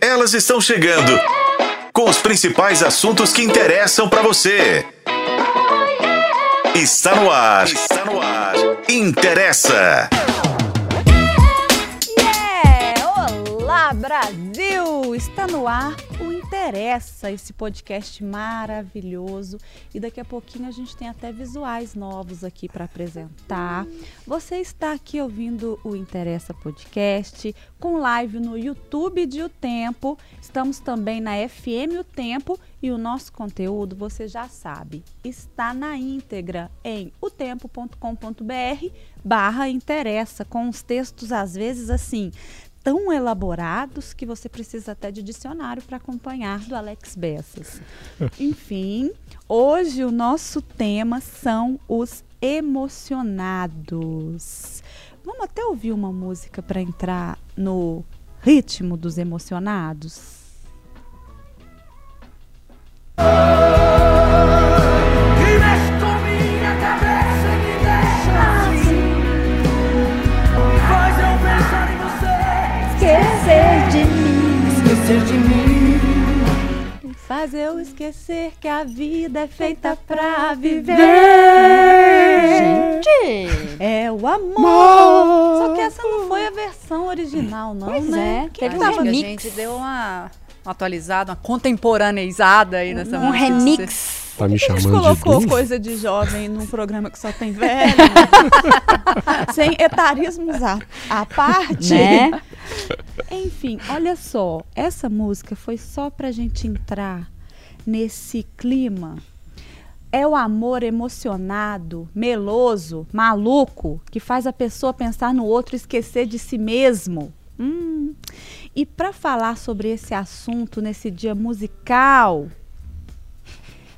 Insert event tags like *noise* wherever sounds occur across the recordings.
Elas estão chegando com os principais assuntos que interessam para você. Está no ar. Está no ar. Interessa. Yeah! Olá, Brasil! Está no ar Interessa, esse podcast maravilhoso. E daqui a pouquinho a gente tem até visuais novos aqui para apresentar. Você está aqui ouvindo o Interessa Podcast, com live no YouTube de O Tempo. Estamos também na FM O Tempo e o nosso conteúdo, você já sabe, está na íntegra em otempo.com.br barra interessa, com os textos às vezes assim, tão elaborados que você precisa até de dicionário para acompanhar do Alex Bessas. *laughs* Enfim, hoje o nosso tema são os emocionados. Vamos até ouvir uma música para entrar no ritmo dos emocionados? Esquecer de mim. Faz eu esquecer que a vida é feita pra viver. Gente! É o amor. Só que essa não foi a versão original, não, Pois né? é, Que teve que um tava- remix. gente deu uma, uma atualizada, uma contemporaneizada aí nessa Um música. remix. Tá me A gente chamando de colocou Dum? coisa de jovem num programa que só tem velho. *laughs* sem etarismos à, à parte. Né? Enfim, olha só. Essa música foi só pra gente entrar nesse clima. É o amor emocionado, meloso, maluco, que faz a pessoa pensar no outro e esquecer de si mesmo. Hum. E para falar sobre esse assunto nesse dia musical,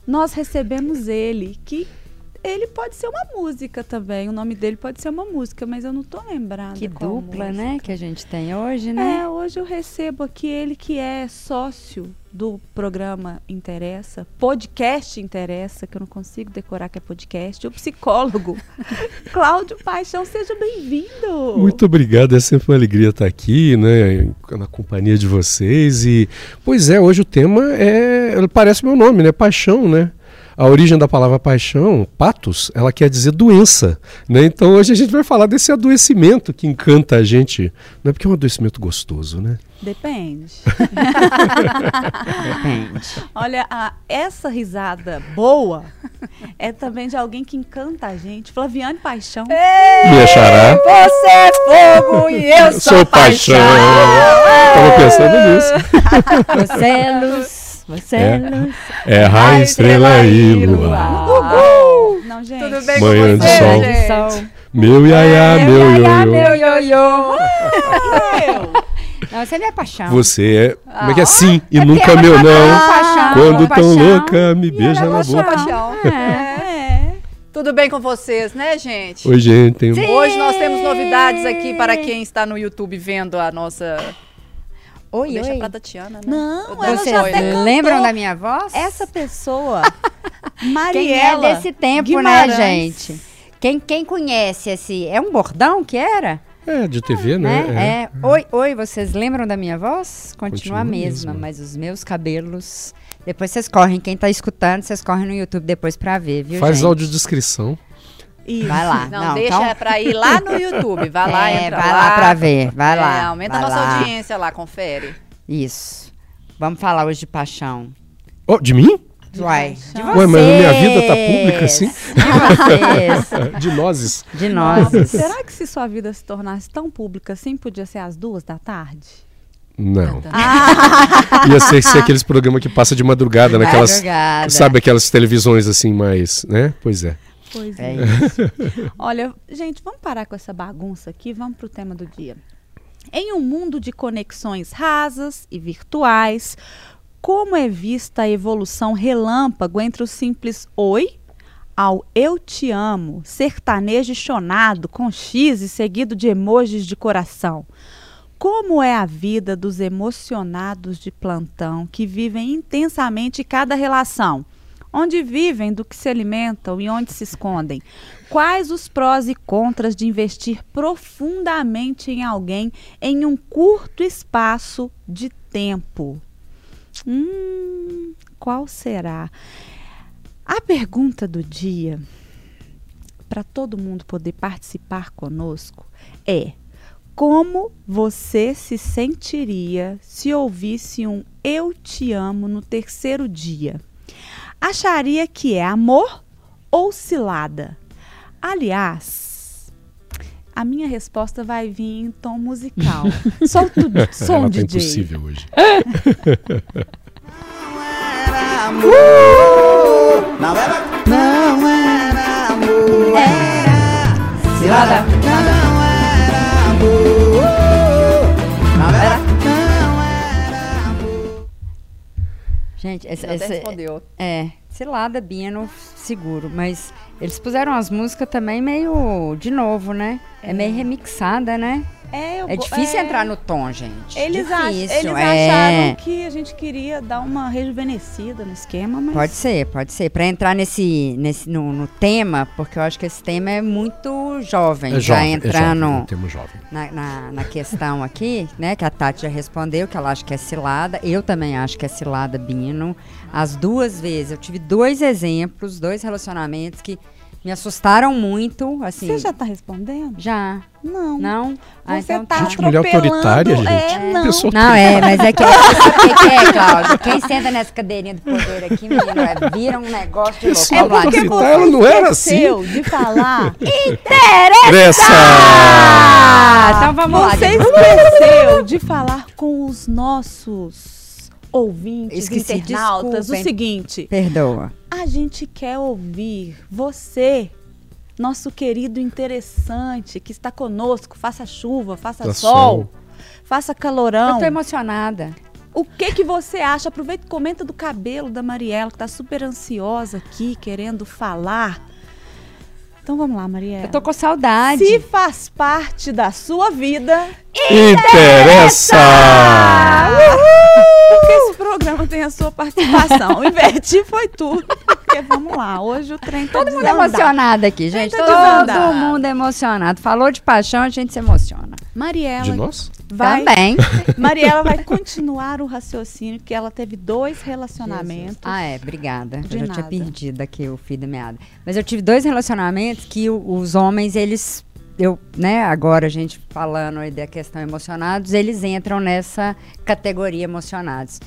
nós recebemos ele, que ele pode ser uma música também. O nome dele pode ser uma música, mas eu não tô lembrando. Que qual dupla, música. né? Que a gente tem hoje, né? É, hoje eu recebo aqui ele que é sócio do programa Interessa, podcast Interessa, que eu não consigo decorar que é podcast, o psicólogo *laughs* Cláudio Paixão, seja bem-vindo. Muito obrigado, é sempre uma alegria estar aqui, né, na companhia de vocês. E, pois é, hoje o tema é, parece meu nome, né, paixão, né? A origem da palavra paixão, patos, ela quer dizer doença, né? Então hoje a gente vai falar desse adoecimento que encanta a gente, não é porque é um adoecimento gostoso, né? Depende. *laughs* Depende. Olha, a- essa risada boa é também de alguém que encanta a gente. Flaviane Paixão. Minha xará, Você é fogo e eu eu sou paixão. Tava pensando nisso. *laughs* Você é luz. Você é, É. luz. É raio, estrela e lua. Não, gente. Tudo bem Manhã com de você, sol. gente? Sol. Meu iaiá, meu ioiô. Meu ioiô. *laughs* Não, você não é paixão. Você é. Como é que é Ah, sim e É nunca meu não. paixão, Quando tão paixão. louca, me beija na boca. Paixão. É. Tudo bem com vocês, né, gente? Oi, gente. Sim. Hoje nós temos novidades aqui para quem está no YouTube vendo a nossa. Oi, Deixa oi. pra Tatiana, né? Não, Eu ela Vocês já até né? cantou. lembram da minha voz? Essa pessoa, *laughs* Quem é Mariela desse tempo, Guimarães. né, gente? Quem, quem conhece esse. É um bordão que era? É, de TV, né? né? É. Oi, oi, vocês lembram da minha voz? Continua, Continua a a mesma, mesma. mas os meus cabelos. Depois vocês correm, quem tá escutando, vocês correm no YouTube depois pra ver, viu? Faz gente? audiodescrição. Isso. Vai lá. Não, deixa então- pra ir lá no YouTube. Vai *laughs* lá, É, entra vai lá. lá pra ver, vai É, lá. Aumenta vai a nossa lá. audiência lá, confere. Isso. Vamos falar hoje de paixão. Oh, de mim? Uai, de vocês. Ué, mas a minha vida tá pública, assim? De vocês. *laughs* De nozes. De nós. Será que se sua vida se tornasse tão pública assim, podia ser às duas da tarde? Não. Ah. *laughs* Ia ser, ser aqueles programas que passa de madrugada, naquelas. Madrugada. Sabe aquelas televisões assim mais, né? Pois é. Pois É é. *laughs* isso. Olha, gente, vamos parar com essa bagunça aqui, vamos pro tema do dia. Em um mundo de conexões rasas e virtuais, como é vista a evolução relâmpago entre o simples oi ao eu te amo, sertanejo chonado com X e seguido de emojis de coração? Como é a vida dos emocionados de plantão que vivem intensamente cada relação? Onde vivem, do que se alimentam e onde se escondem? Quais os prós e contras de investir profundamente em alguém em um curto espaço de tempo? Hum, qual será? A pergunta do dia, para todo mundo poder participar conosco, é: como você se sentiria se ouvisse um Eu te amo no terceiro dia? Acharia que é amor ou cilada? Aliás, a minha resposta vai vir em tom musical. Solta o som, Ela tá DJ. impossível hoje. Não *laughs* era, não era amor. Cilada. Gente, essa, essa- respondeu. é, cilada, Bino, seguro. Mas eles puseram as músicas também meio de novo, né? É, meio remixada, né? É, eu É difícil é. entrar no tom, gente. Eles, ach- eles é. acharam que a gente queria dar uma rejuvenescida no esquema, mas. Pode ser, pode ser. Pra entrar nesse, nesse no, no tema, porque eu acho que esse tema é muito jovem. É já jovem, entrando é jovem, é um termo jovem. na, na, na questão aqui, né? Que a Tati já respondeu, que ela acha que é cilada. Eu também acho que é cilada, Bino. As duas vezes. Eu tive dois exemplos, dois relacionamentos que me assustaram muito. Assim, Você já tá respondendo? Já. Não. Não? Ah, Você então tá Gente, mulher autoritária, gente. É, não. Pessoa Não, é, mas é que sabe o que, que é, Cláudio? Quem senta nessa cadeirinha do poder aqui, menino, é, vira um negócio de louco. É porque você ela não era assim. de falar. *laughs* Ah, então vamos lá. Você esqueceu de falar com os nossos ouvintes, Esqueci, internautas, desculpem. o seguinte. Perdoa. A gente quer ouvir você, nosso querido interessante, que está conosco, faça chuva, faça Tá sol, sol. faça Eu calorão. tô emocionada. O que que você acha? Aproveita e comenta do cabelo da Mariela, que tá super ansiosa aqui, querendo falar. Então vamos lá, Mariela. Eu tô com saudade. Se faz parte da sua vida, Interessa! *laughs* porque esse programa tem a sua participação. *laughs* Inverti foi tudo. Porque vamos lá, hoje o trem tá Todo mundo emocionado aqui, gente. Tá Todo mundo emocionado. Falou de paixão, a gente se emociona. Mariela De nós? vai, Também. *laughs* Mariela vai continuar o raciocínio que ela teve dois relacionamentos. Ah, é, obrigada. De eu já tinha nada. perdido aqui o fio da meada. Mas eu tive dois relacionamentos que o- os homens, eles. Eu, né, agora a gente falando aí da questão emocionados, eles entram nessa categoria emocionados.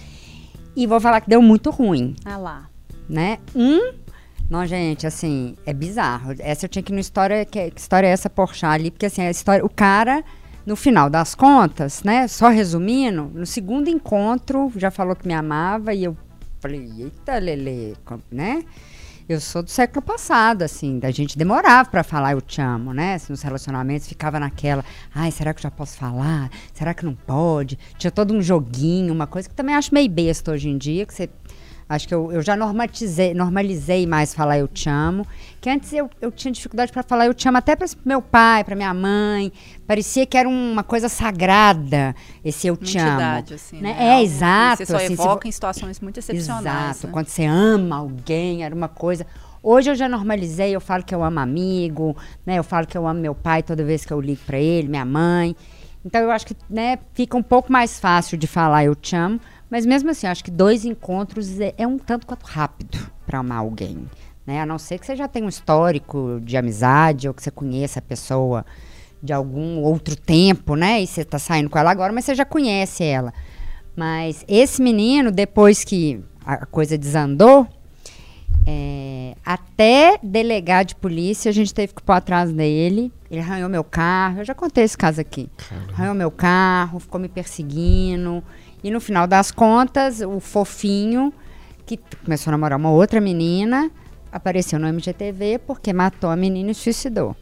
E vou falar que deu muito ruim, Ah lá. né? Um. Não, gente, assim, é bizarro. Essa eu tinha que ir no história. Que, que história é essa Porchat ali? Porque assim, a história. O cara, no final das contas, né? Só resumindo, no segundo encontro, já falou que me amava e eu falei, eita, Lele, né? Eu sou do século passado, assim, da gente demorava pra falar eu te amo, né? Nos relacionamentos ficava naquela, ai, será que eu já posso falar? Será que não pode? Tinha todo um joguinho, uma coisa que também acho meio besta hoje em dia, que você Acho que eu, eu já normatizei, normalizei mais falar eu te amo. Que antes eu, eu tinha dificuldade para falar eu te amo até para meu pai, para minha mãe. Parecia que era uma coisa sagrada esse eu te amo. assim. né? né? É, que exato. Você só assim, evoca em situações muito excepcionais. Exato. né? Quando você ama alguém, era uma coisa. Hoje eu já normalizei, eu falo que eu amo amigo, né? Eu falo que eu amo meu pai toda vez que eu ligo para ele, minha mãe. Então eu acho que, né, fica um pouco mais fácil de falar eu te amo, mas mesmo assim, acho que dois encontros é, é um tanto quanto rápido para amar alguém, né? A não ser que você já tenha um histórico de amizade ou que você conheça a pessoa de algum outro tempo, né? E você tá saindo com ela agora, mas você já conhece ela. Mas esse menino, depois que a coisa desandou, é, até delegar de polícia, a gente teve que pôr atrás dele. Ele arranhou meu carro. Eu já contei esse caso aqui. Arranhou meu carro, ficou me perseguindo. E no final das contas, o fofinho, que começou a namorar uma outra menina, apareceu no MGTV porque matou a menina e suicidou.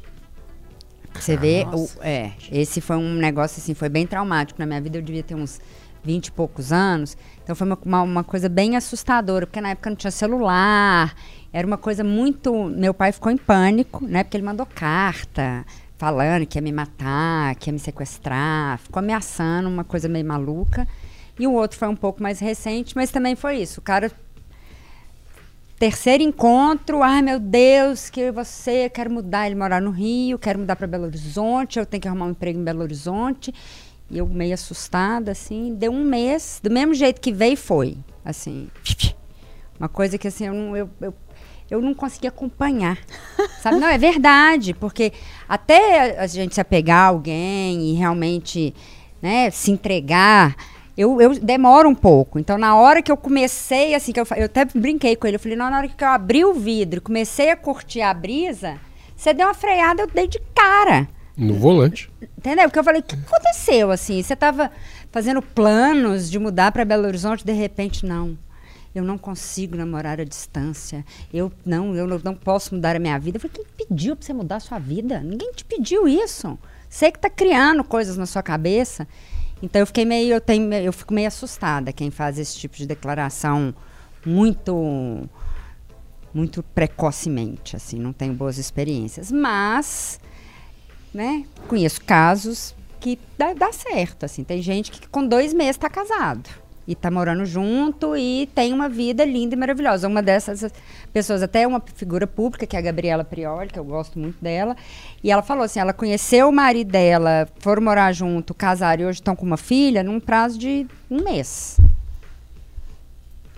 Você vê, o, é, esse foi um negócio assim, foi bem traumático. Na minha vida eu devia ter uns 20 e poucos anos. Então foi uma, uma, uma coisa bem assustadora, porque na época não tinha celular. Era uma coisa muito. Meu pai ficou em pânico, né? Porque ele mandou carta falando que ia me matar, que ia me sequestrar, ficou ameaçando, uma coisa meio maluca. E o outro foi um pouco mais recente, mas também foi isso. O cara terceiro encontro, ai meu Deus, que você quer mudar, ele morar no Rio, quero mudar para Belo Horizonte, eu tenho que arrumar um emprego em Belo Horizonte. E eu meio assustada, assim, deu um mês, do mesmo jeito que veio, foi. Assim, uma coisa que assim, eu não, eu, eu, eu não conseguia acompanhar. *laughs* Sabe? Não, é verdade, porque até a gente se apegar a alguém e realmente né, se entregar, eu, eu demoro um pouco. Então, na hora que eu comecei, assim, que eu, eu até brinquei com ele, eu falei, não, na hora que eu abri o vidro, e comecei a curtir a brisa, você deu uma freada, eu dei de cara. No volante. Entendeu? Porque eu falei, o que aconteceu, assim? Você estava fazendo planos de mudar para Belo Horizonte, de repente, não. Eu não consigo namorar à distância. Eu não, eu não, não posso mudar a minha vida. Eu falei, quem pediu para você mudar a sua vida? Ninguém te pediu isso. Você que está criando coisas na sua cabeça. Então eu fiquei meio, eu tenho, eu fico meio assustada quem faz esse tipo de declaração muito muito precocemente, assim, não tenho boas experiências, mas né? Conheço casos que dá, dá certo, assim. Tem gente que com dois meses está casado e está morando junto e tem uma vida linda e maravilhosa. Uma dessas pessoas, até uma figura pública, que é a Gabriela Prioli, que eu gosto muito dela, e ela falou assim, ela conheceu o marido dela, foram morar junto, casaram e hoje estão com uma filha num prazo de um mês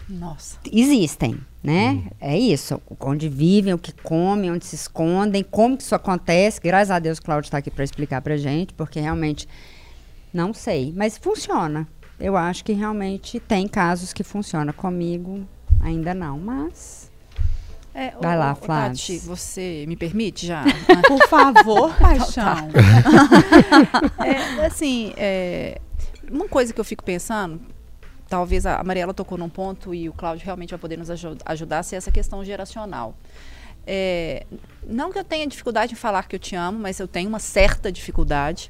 Nossa. existem, né? É isso. Onde vivem, o que comem, onde se escondem, como que isso acontece. Graças a Deus, o Cláudio está aqui para explicar para gente, porque realmente não sei. Mas funciona. Eu acho que realmente tem casos que funciona comigo, ainda não, mas. É, Vai lá, ô, Flávio. Tati, você me permite já? *laughs* Por favor, paixão. *laughs* É, assim, é, uma coisa que eu fico pensando, talvez a Mariela tocou num ponto e o Cláudio realmente vai poder nos aju- ajudar, se é essa questão geracional. É, não que eu tenha dificuldade em falar que eu te amo, mas eu tenho uma certa dificuldade.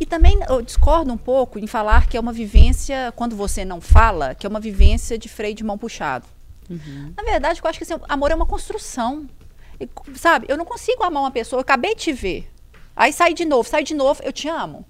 E também eu discordo um pouco em falar que é uma vivência, quando você não fala, que é uma vivência de freio de mão puxado. Na verdade, eu acho que assim, amor é uma construção. E, sabe, eu não consigo amar uma pessoa, eu acabei de te ver. Aí sai de novo, sai de novo, eu te amo.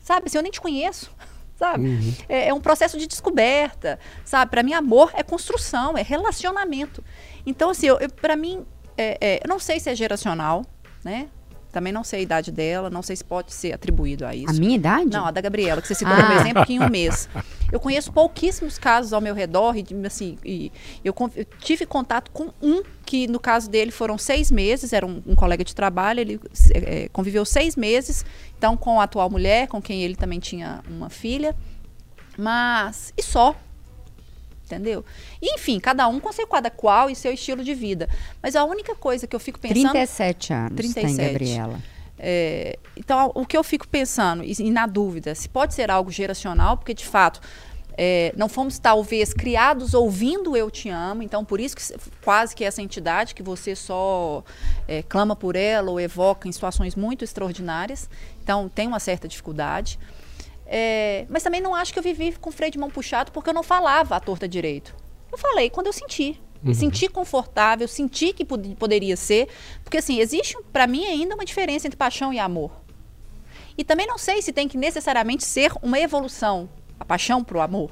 Sabe, assim, eu nem te conheço. *laughs* Sabe? É, é um processo de descoberta, sabe? Para mim, amor é construção, é relacionamento. Então, assim, para mim, é, é, eu não sei se é geracional, né? Também não sei a idade dela, não sei se pode ser atribuído a isso. A minha idade? Não, a da Gabriela, que você citou Ah. como exemplo, que em um *laughs* mês. Eu conheço pouquíssimos casos ao meu redor, e assim, e eu, eu tive contato com um que, no caso dele, foram seis meses, era um, um colega de trabalho, ele eh, conviveu seis meses, então, com a atual mulher, com quem ele também tinha uma filha, mas, e só, entendeu? Enfim, cada um com seu cada qual e seu estilo de vida. Mas a única coisa que eu fico pensando... 37 anos 37. tem Gabriela. É, então, o que eu fico pensando, e, e na dúvida, se pode ser algo geracional, porque de fato é, não fomos talvez criados ouvindo Eu Te Amo, então por isso que se- quase que essa entidade que você só é, clama por ela ou evoca em situações muito extraordinárias, então tem uma certa dificuldade. É, mas também não acho que eu vivi com freio de mão puxado porque eu não falava à torta direito. Eu falei quando eu senti. Me senti confortável, senti que pod- poderia ser. Porque, assim, existe para mim ainda uma diferença entre paixão e amor. E também não sei se tem que necessariamente ser uma evolução, a paixão para o amor.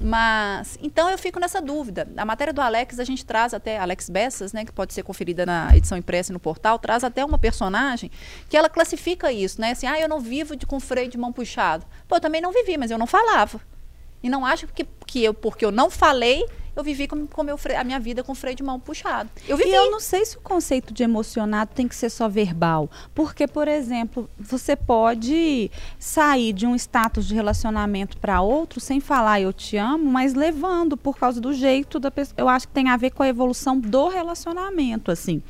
Mas, então eu fico nessa dúvida. A matéria do Alex, a gente traz até, Alex Bessas, né, que pode ser conferida na edição impressa e no portal, traz até uma personagem que ela classifica isso, né? Assim, ah, eu não vivo de, com freio de mão puxado. Pô, eu também não vivi, mas eu não falava. E não acho que, que eu, porque eu não falei, eu vivi com, com meu fre- a minha vida com freio de mão puxado. Eu vivi. E eu não sei se o conceito de emocionado tem que ser só verbal. Porque, por exemplo, você pode sair de um status de relacionamento para outro sem falar eu te amo, mas levando por causa do jeito da pessoa. Eu acho que tem a ver com a evolução do relacionamento, assim.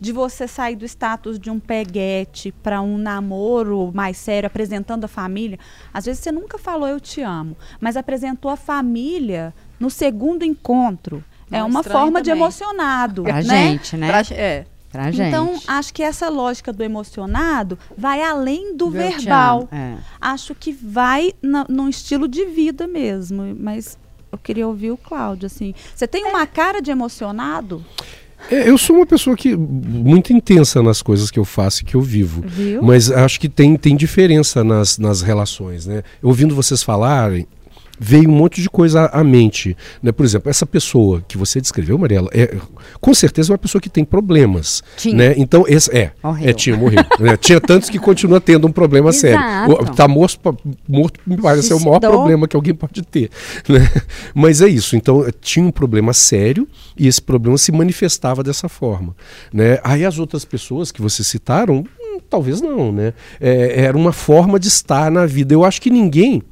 De você sair do status de um peguete para um namoro mais sério, apresentando a família. Às vezes você nunca falou eu te amo, mas apresentou a família no segundo encontro. é Não, uma estranho forma de também. emocionado. Pra né? gente, né? Pra- é. Pra gente. Então, acho que essa lógica do emocionado vai além do verbal. é. Acho que vai na, num estilo de vida mesmo. Mas eu queria ouvir o Cláudio, assim. Você tem uma cara de emocionado? É, eu sou uma pessoa que muito intensa nas coisas que eu faço e que eu vivo. Viu? Mas acho que tem, tem diferença nas, nas relações, né? Ouvindo vocês falarem, veio um monte de coisa à, mente. Né? Por exemplo, essa pessoa que você descreveu, Mariela, é com certeza uma pessoa que tem problemas. Tinha. Né? Então, esse, é, Morreu. é, tinha, morreu. né? Tinha tantos que continua tendo um problema *laughs* sério. Exato. O- Tá morto, morto me parece ser o maior problema que alguém pode ter. *laughs* né? Mas é isso. Então, eh, tinha um problema sério e esse problema se manifestava dessa forma. Né? Aí as outras pessoas que vocês citaram, hum, talvez não, né? É, era uma forma de estar na vida. Eu acho que ninguém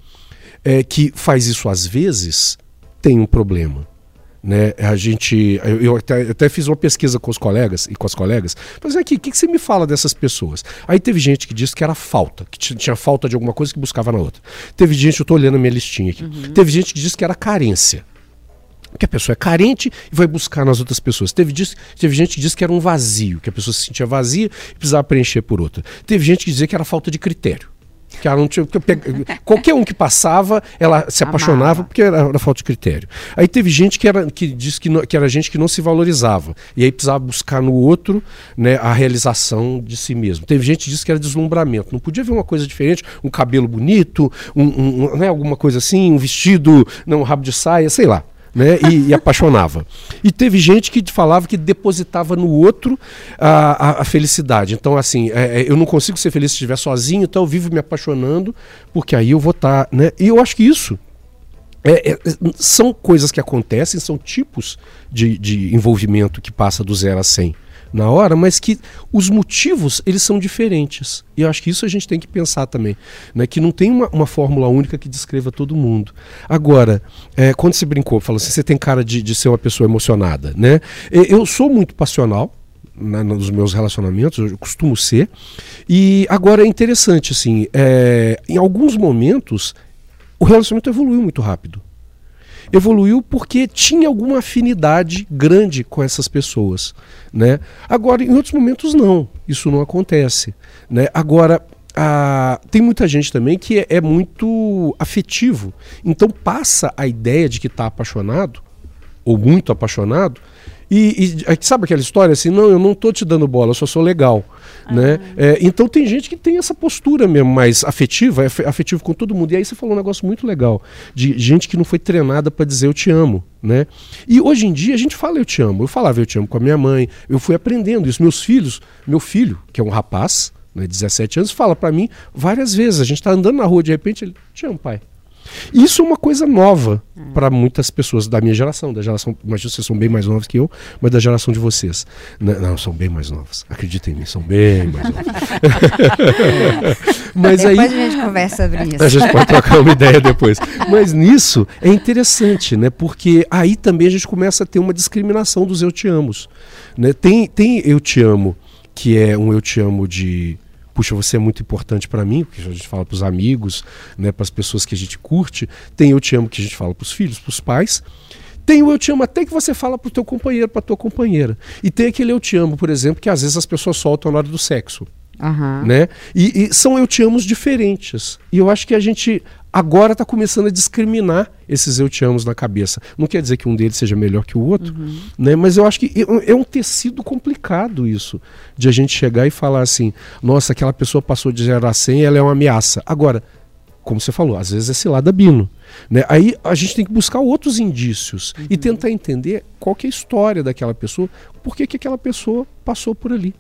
é, que faz isso às vezes tem um problema. Né? A gente, eu, eu até, eu até fiz uma pesquisa com os colegas e com as colegas. Mas aqui, o que, que você me fala dessas pessoas? Aí teve gente que disse que era falta, que ti- tinha falta de alguma coisa que buscava na outra. Teve gente, eu estou olhando a minha listinha aqui. Teve gente que disse que era carência. Que a pessoa é carente e vai buscar nas outras pessoas. Teve, teve gente que disse que era um vazio, que a pessoa se sentia vazia e precisava preencher por outra. Teve gente que dizia que era falta de critério. Que ela não tinha, qualquer um que passava, ela se apaixonava Amava. porque era, era falta de critério. Aí teve gente que, era, que disse que, não- que era gente que não se valorizava. E aí precisava buscar no outro né, a realização de si mesmo. Teve gente que disse que era deslumbramento. Não podia ver uma coisa diferente, um cabelo bonito, um, um- um, né, alguma coisa assim, um vestido, não, um rabo de saia, sei lá. Né, e, e apaixonava. E teve gente que falava que depositava no outro a, a- a felicidade. Então, assim, é, é, eu não consigo ser feliz se estiver sozinho, então eu vivo me apaixonando, porque aí eu vou estar. né? E eu acho que isso é, é, são coisas que acontecem, são tipos de, de envolvimento que passa do zero a 100 na hora, mas que os motivos eles são diferentes. E eu acho que isso a gente tem que pensar também, né? que não tem uma, uma fórmula única que descreva todo mundo. Agora, é, quando você brincou, falou assim, você tem cara de, de ser uma pessoa emocionada, né? Eu sou muito passional, na- nos meus relacionamentos, eu costumo ser. E agora é interessante, assim, é, em alguns momentos o relacionamento evoluiu muito rápido. Evoluiu porque tinha alguma afinidade grande com essas pessoas, né? Agora, em outros momentos não, isso não acontece, né? Agora, a- tem muita gente também que é, é muito afetivo, então passa a ideia de que está apaixonado ou muito apaixonado e, e- sabe aquela história assim, não, eu não tô te dando bola, eu só sou legal, né? É, então tem gente que tem essa postura mesmo mais afetiva, é afe- afetivo com todo mundo. E aí você falou um negócio muito legal de gente que não foi treinada para dizer eu te amo, né? E hoje em dia a gente fala eu te amo. Eu falava eu te amo com a minha mãe, eu fui aprendendo isso. Meus filhos, meu filho, que é um rapaz, né, 17 anos, fala para mim várias vezes. A gente tá andando na rua de repente ele te amo, pai. Isso é uma coisa nova para muitas pessoas da minha geração, da geração, que vocês são bem mais novos que eu, mas da geração de vocês. N- Não, são bem mais novos. Acreditem em mim, são bem mais novos. *laughs* mas aí Depois a gente conversa sobre isso. a gente pode trocar uma ideia depois. Mas nisso é interessante, né? Porque aí também a gente começa a ter uma discriminação dos eu te amos. Né? Tem, tem eu te amo, que é um eu te amo de. Puxa, você é muito importante para mim, porque a gente fala para os amigos, né, para as pessoas que a gente curte. Tem eu te amo que a gente fala para os filhos, para os pais. Tem o eu te amo até que você fala pro teu companheiro, pra tua companheira. E tem aquele eu te amo, por exemplo, que às vezes as pessoas soltam na hora do sexo Aham. né? E, e são eu te amos diferentes. E eu acho que a gente agora está começando a discriminar esses eu te amos na cabeça. Não quer dizer que um deles seja melhor que o outro, né? Mas eu acho que é- é um tecido complicado isso, de a gente chegar e falar assim, nossa, aquela pessoa passou de 0 a 100 ela é uma ameaça. Agora, como você falou, às vezes é ciladabino. Né? Aí a gente tem que buscar outros indícios e tentar entender qual que é a história daquela pessoa, por que, que aquela pessoa passou por ali.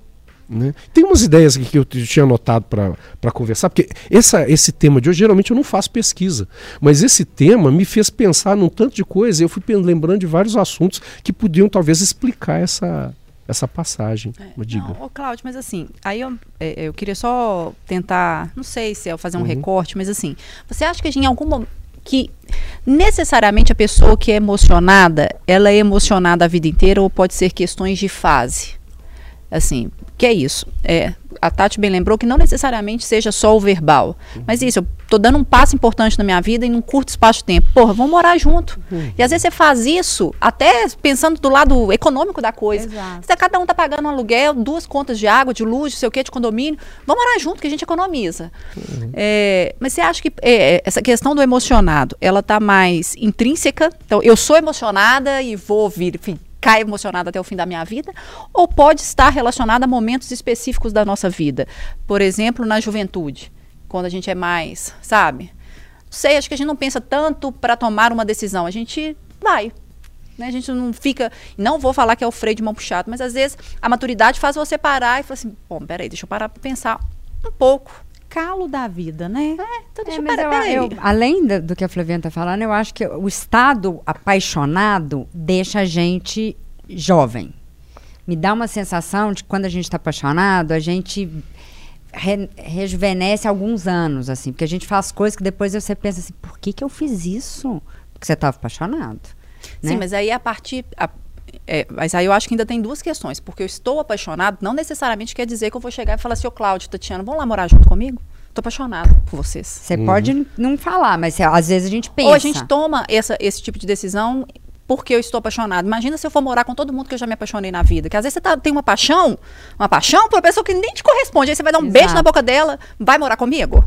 Né? Tem umas ideias aqui que eu tinha anotado para conversar, porque essa, esse tema de hoje, geralmente eu não faço pesquisa, mas esse tema me fez pensar num tanto de coisa e eu fui lembrando de vários assuntos que podiam talvez explicar essa, essa passagem. Mas diga. Não, ô Cláudio, mas assim, aí eu, é, eu queria só tentar, não sei se é fazer um recorte, mas assim, você acha que em algum momento que necessariamente a pessoa que é emocionada, ela é emocionada a vida inteira ou pode ser questões de fase? Assim, que é isso? É, a Tati bem lembrou que não necessariamente seja só o verbal. Mas isso, eu tô dando um passo importante na minha vida em um curto espaço de tempo. Porra, vamos morar junto. E às vezes você faz isso até pensando do lado econômico da coisa. Exato. Se cada um tá pagando um aluguel, duas contas de água, de luz, não sei o que, de condomínio, vamos morar junto que a gente economiza. É, mas você acha que é, é, essa questão do emocionado, ela tá mais intrínseca? Então, eu sou emocionada e vou vir, enfim, cair emocionada até o fim da minha vida? Ou pode estar relacionada a momentos específicos da nossa vida? Por exemplo, na juventude, quando a gente é mais, sabe? sei, acho que a gente não pensa tanto para tomar uma decisão. A gente vai. Né? A gente não fica. Não vou falar que é o freio de mão puxado, mas às vezes a maturidade faz você parar e falar assim: bom, peraí, deixa eu parar para pensar um pouco. Calo da vida, né? Então É, deixa eu mas parar. eu- peraí. eu- além do, do que a Flaviana está falando, eu acho que o estado apaixonado deixa a gente jovem. Me dá uma sensação de que quando a gente está apaixonado, a gente re- rejuvenesce alguns anos, assim. Porque a gente faz coisas que depois você pensa assim, por que, que eu fiz isso? Porque você estava apaixonado. Sim, né? mas aí a partir. a- é, mas aí eu acho que ainda tem duas questões. Porque eu estou apaixonado, não necessariamente quer dizer que eu vou chegar e falar assim, ô Cláudio, Tatiana, vamos lá morar junto comigo? Tô apaixonado por vocês. Você pode n- não falar, mas você- às vezes a gente pensa. Ou a gente toma essa, esse tipo de decisão porque eu estou apaixonado. Imagina se eu for morar com todo mundo que eu já me apaixonei na vida. Que às vezes você tá- tem uma paixão, uma paixão por uma pessoa que nem te corresponde. Aí você vai dar um beijo Exato. na boca dela, vai morar comigo?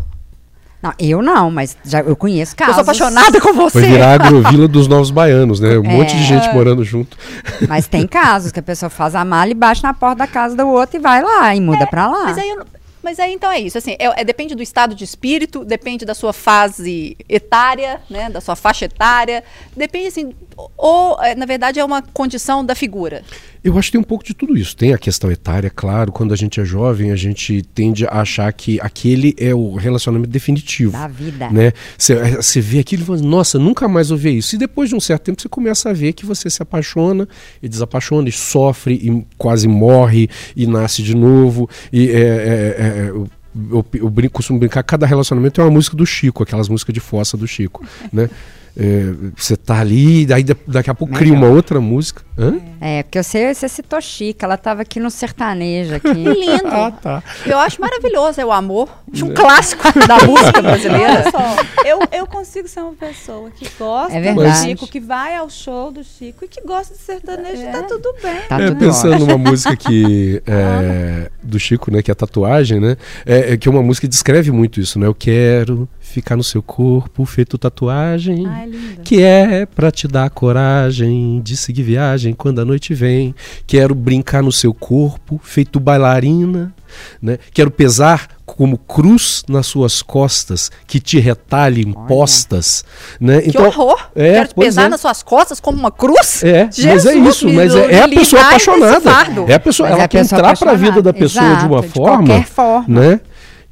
Não, eu não, mas já, eu conheço casos. Eu sou apaixonada com você. Vai virar a agrovila dos novos baianos, né? Um monte de É. gente morando junto. *laughs* Mas tem casos que a pessoa faz a mala e bate na porta da casa do outro e vai lá e muda pra lá. Mas aí, eu mas aí então é isso, assim, é, é- depende do estado de espírito, depende da sua fase etária, né, da sua faixa etária, depende assim, ou é, na verdade é uma condição da figura. Eu acho que tem um pouco de tudo isso. Tem a questão etária, claro. Quando a gente é jovem, a gente tende a achar que aquele é o relacionamento definitivo. Da vida. Né? Você você vê aquilo e fala, nossa, nunca mais vou ver isso. E depois de um certo tempo você começa a ver que você se apaixona e desapaixona e sofre e quase morre e nasce de novo. E é, é, é, eu, eu, eu brinco, costumo brincar, cada relacionamento é uma música do Chico, aquelas músicas de fossa do Chico. né? *laughs* É, você tá ali, daí da- daqui a pouco cria uma outra música. Hã? É, porque você, você citou Chica, ela tava aqui no sertanejo *laughs* aqui. Lindo. Ah, tá. Eu acho maravilhoso, é o amor, acho um clássico *laughs* da música brasileira. Olha só, eu, eu consigo ser uma pessoa que gosta É do. Chico, que vai ao show do Chico e que gosta de sertanejo, É. tá tudo bem. Tá É, tudo pensando numa música *laughs* que é, do Chico, né, que é a tatuagem, né, é, é que é uma música que descreve muito isso, né? Eu quero ficar no seu corpo feito tatuagem, Ai, que é pra te dar coragem de seguir viagem quando a noite vem. Quero brincar no seu corpo feito bailarina, né? Quero pesar como cruz nas suas costas que te retalhem postas, né? Que horror! é, Quero te pesar é. nas suas costas como uma cruz? É, mas é Jesus, isso, mas é, é a pessoa apaixonada. É a pessoa, Mas ela é a quer pessoa entrar para a vida da pessoa de uma Exato, de forma, qualquer forma. né?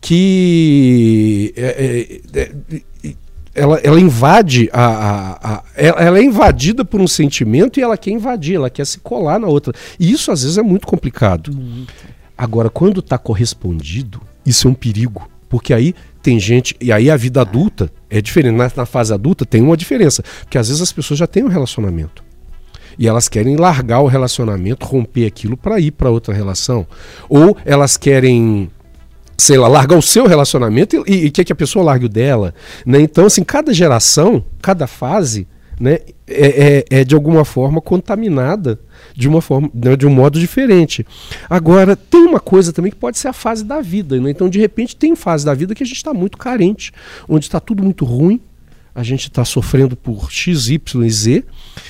Que é, é, é, é, ela, ela invade a, a- a- ela, é invadida por um sentimento e ela quer invadir, ela quer se colar na outra. E isso às vezes é muito complicado. Agora, quando está correspondido, isso é um perigo. Porque aí tem gente. E aí a vida adulta é diferente. Na, na fase adulta tem uma diferença. Porque às vezes as pessoas já têm um relacionamento. E elas querem largar o relacionamento, romper aquilo para ir para outra relação. Ou elas querem, sei lá, largar o seu relacionamento e, e quer que a pessoa largue o dela. Né? Então, assim, cada geração, cada fase, né, é, é- é de alguma forma contaminada de uma forma, né, de um modo diferente. Agora, tem uma coisa também que pode ser a fase da vida. Né? Então, de repente, tem fase da vida que a gente está muito carente, onde está tudo muito ruim, a gente está sofrendo por X, Y e Z,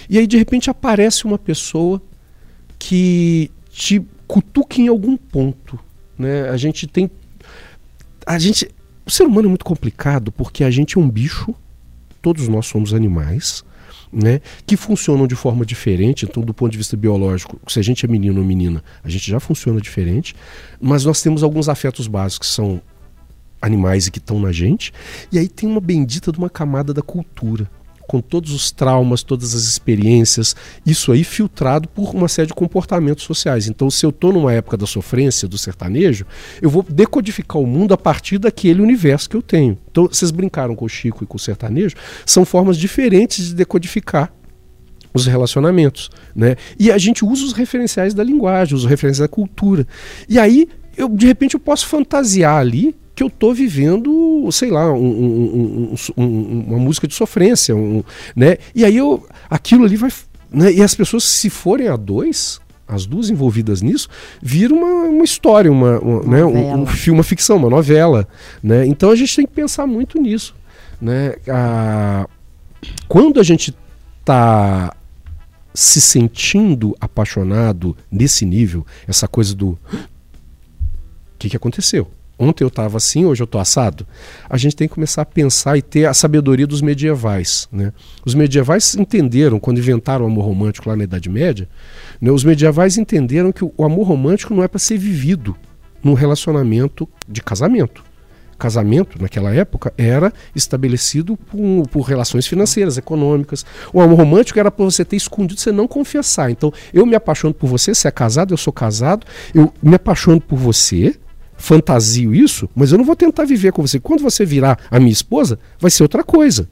e aí de repente aparece uma pessoa que te cutuca em algum ponto. Né? A gente tem. A gente. O ser humano é muito complicado porque a gente é um bicho, todos nós somos animais, né? Que funcionam de forma diferente. Então, do ponto de vista biológico, se a gente é menino ou menina, a gente já funciona diferente, mas nós temos alguns afetos básicos que são animais e que estão na gente. E aí tem uma bendita de uma camada da cultura, com todos os traumas, todas as experiências, isso aí filtrado por uma série de comportamentos sociais. Então, se eu estou numa época da sofrência, do sertanejo, eu vou decodificar o mundo a partir daquele universo que eu tenho. Então, vocês brincaram com o Chico e com o sertanejo, são formas diferentes de decodificar os relacionamentos, né? E a gente usa os referenciais da linguagem, os referenciais da cultura. E aí, eu, de repente, eu posso fantasiar ali que eu estou vivendo, sei lá, um- um- um- um- uma música de sofrência, né? E aí eu, aquilo ali vai, né? E as pessoas se forem a dois, as duas envolvidas nisso, vira uma, uma história, uma, uma, né? um, filme, uma ficção, uma novela, né? Então a gente tem que pensar muito nisso, né? A- quando a gente está se sentindo apaixonado nesse nível, essa coisa do o que, que aconteceu? Ontem eu estava assim, hoje eu estou assado. A gente tem que começar a pensar e ter a sabedoria dos medievais. Né? Os medievais entenderam, quando inventaram o amor romântico lá na Idade Média, né, os medievais entenderam que o, amor romântico não é para ser vivido num relacionamento de casamento casamento naquela época era estabelecido por, por, relações financeiras, econômicas. O amor romântico era para você ter escondido, você não confessar. Então, eu me apaixono por você, você é casado, eu sou casado, eu me apaixono por você, fantasio isso, mas eu não vou tentar viver com você. Quando você virar a minha esposa, vai ser outra coisa.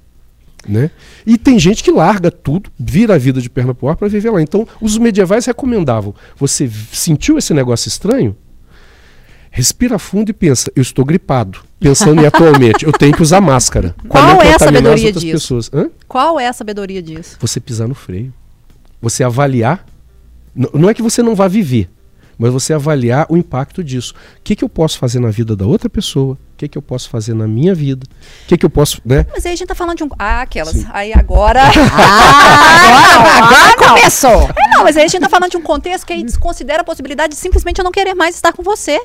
Né? E tem gente que larga tudo, vira a vida de perna pro ar para viver lá. Então, os medievais recomendavam: você sentiu esse negócio estranho? Respira fundo e pensa: eu estou gripado. Pensando em *laughs* atualmente, eu tenho que usar máscara. Qual é a sabedoria disso? pessoas. Hã? Qual é a sabedoria disso? Você pisar no freio. Você avaliar. Não é que você não vá viver, mas você avaliar o impacto disso. O que, que eu posso fazer na vida da outra pessoa? O que, que eu posso fazer na minha vida? O que, que eu posso. Né? Mas aí a gente tá falando de um. Ah, aquelas. Aí agora. Ah, *laughs* agora começou. É, não, mas aí a gente tá falando de um contexto que aí desconsidera a possibilidade de simplesmente eu não querer mais estar com você.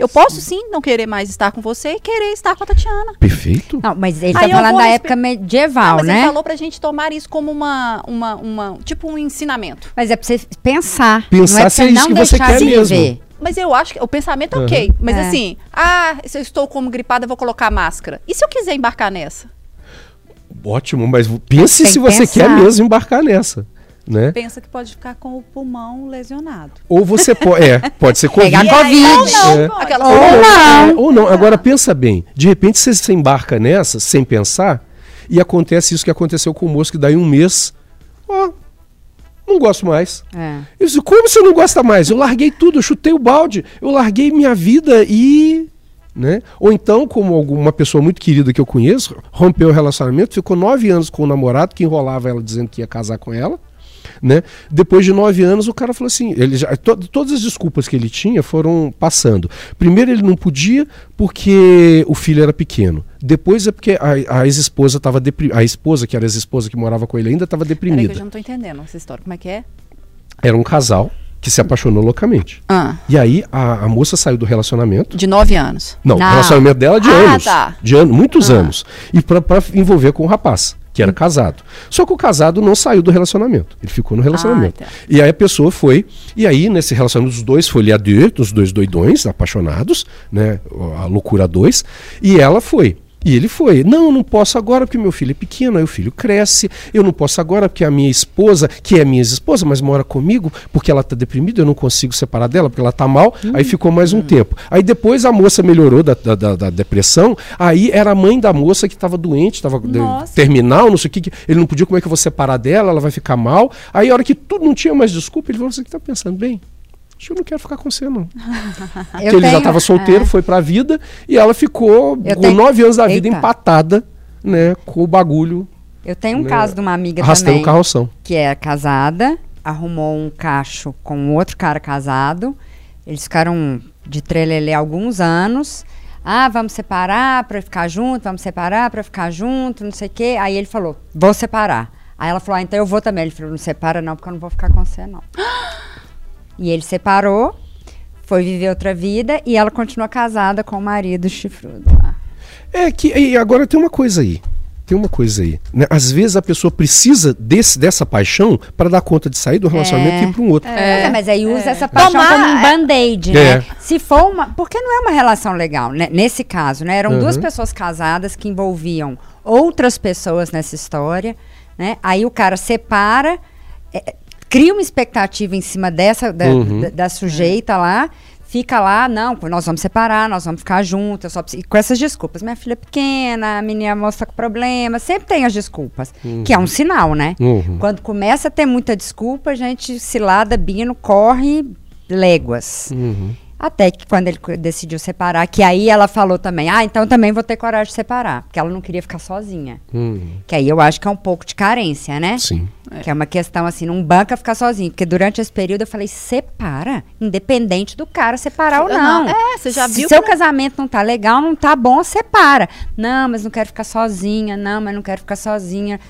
Eu posso sim não querer mais estar com você e querer estar com a Tatiana. Perfeito? Não, mas ele Aí tá eu falando da respe- época medieval, mas né? ele falou pra gente tomar isso como uma, uma, uma. Tipo um ensinamento. Mas é pra você pensar. Pensar não é se é isso não que você deixar quer de mesmo. viver. Mas eu acho que o pensamento é ok. Mas É. assim, ah, se eu estou como gripada, eu vou colocar máscara. E se eu quiser embarcar nessa? Ótimo, mas pense Tem se você pensar. quer mesmo embarcar nessa. Né? Pensa que pode ficar com o pulmão lesionado. Ou você pode. É, pode ser Covid. *laughs* Pegar Covid. É. Aquela Ou Ou não. é, ou não. Agora pensa bem. De repente você se embarca nessa sem pensar e acontece isso que aconteceu com o moço que daí um mês, ó, não gosto mais. É. Eu disse, como você não gosta mais? Eu larguei tudo, eu chutei o balde, eu larguei minha vida e. Né? Ou então, como alguma pessoa muito querida que eu conheço, rompeu o relacionamento, ficou nove anos com o namorado que enrolava ela dizendo que ia casar com ela. Né? Depois de nove anos, o cara falou assim: ele já, to- todas as desculpas que ele tinha foram passando. Primeiro, ele não podia porque o filho era pequeno. Depois é porque a, a ex-esposa estava deprimida. A esposa, que era a ex-esposa que morava com ele ainda, estava Peraí deprimida. eu já não tô entendendo essa história. Como é que é? Era um casal que se apaixonou loucamente. Ah, E aí a, a moça saiu do relacionamento. de nove anos. Não, o relacionamento dela de Ah, anos. tá. De ano, muitos anos. E pra envolver com o rapaz, que era casado. Só que o casado não saiu do relacionamento. Ele ficou no relacionamento. Ah, tá. E aí a pessoa foi. E aí, nesse relacionamento, os dois foi à deux, os dois doidões, apaixonados, né? A loucura dois. E ela foi. E ele foi. Não, não posso agora porque meu filho é pequeno, aí o filho cresce. Eu não posso agora porque a minha esposa, que é minha esposa, mas mora comigo, porque ela está deprimida, eu não consigo separar dela, porque ela está mal. Aí ficou mais um tempo. Aí depois a moça melhorou da, da, da- depressão. Aí era a mãe da moça que estava doente, estava terminal, não sei o que, que. Ele não podia, como é que eu vou separar dela? Ela vai ficar mal. Aí a hora que tudo não tinha mais desculpa, ele falou: Você que está pensando bem? Eu não quero ficar com você, não. *laughs* Porque ele já tenho- estava solteiro, é. foi pra vida e ela ficou Eu com tenho- nove anos da vida Eita. empatada, né, com o bagulho Eu tenho um Né, caso de uma amiga arrastando também. carroção. que é casada, arrumou um cacho com outro cara casado. Eles ficaram de trelelê alguns anos. Ah, vamos separar pra ficar junto, vamos separar pra ficar junto, não sei o quê. Aí ele falou, vou separar. Aí ela falou, ah, então eu vou também. Ele falou, não separa não, porque eu não vou ficar com você, não. *gasps* *gasps* e ele separou, foi viver outra vida e ela continua casada com o marido chifrudo lá. É que e agora tem uma coisa aí. Tem uma coisa aí. né? Às vezes a pessoa precisa desse, dessa paixão para dar conta de sair do relacionamento É. e ir para um outro. É, mas aí usa essa paixão Tomar- como um band-aid, É. né? Se for uma. Porque não é uma relação legal, né? Nesse caso, né? Eram duas Uhum. pessoas casadas que envolviam outras pessoas nessa história, né? Aí o cara separa, é, cria uma expectativa em cima dessa, da, Uhum. da- da sujeita lá. Fica lá, não, nós vamos separar, nós vamos ficar juntos, só preciso, e com essas desculpas. Minha filha é pequena, a menina moça com problema, sempre tem as desculpas, que é um sinal, né? Uhum. Quando começa a ter muita desculpa, a gente cilada, bino, corre léguas. Uhum. Até que quando ele decidiu separar, que aí ela falou também, ah, então também vou ter coragem de separar. Porque ela não queria ficar sozinha. Uhum. Que aí eu acho que é um pouco de carência, né? Sim. Que é uma questão assim, não banca ficar sozinho. Porque durante esse período eu falei, separa. Independente do cara separar ou não. Não, é, você já Se viu seu que não- casamento não tá legal, não tá bom, separa. Não, mas não quero ficar sozinha. Não, mas não quero ficar sozinha.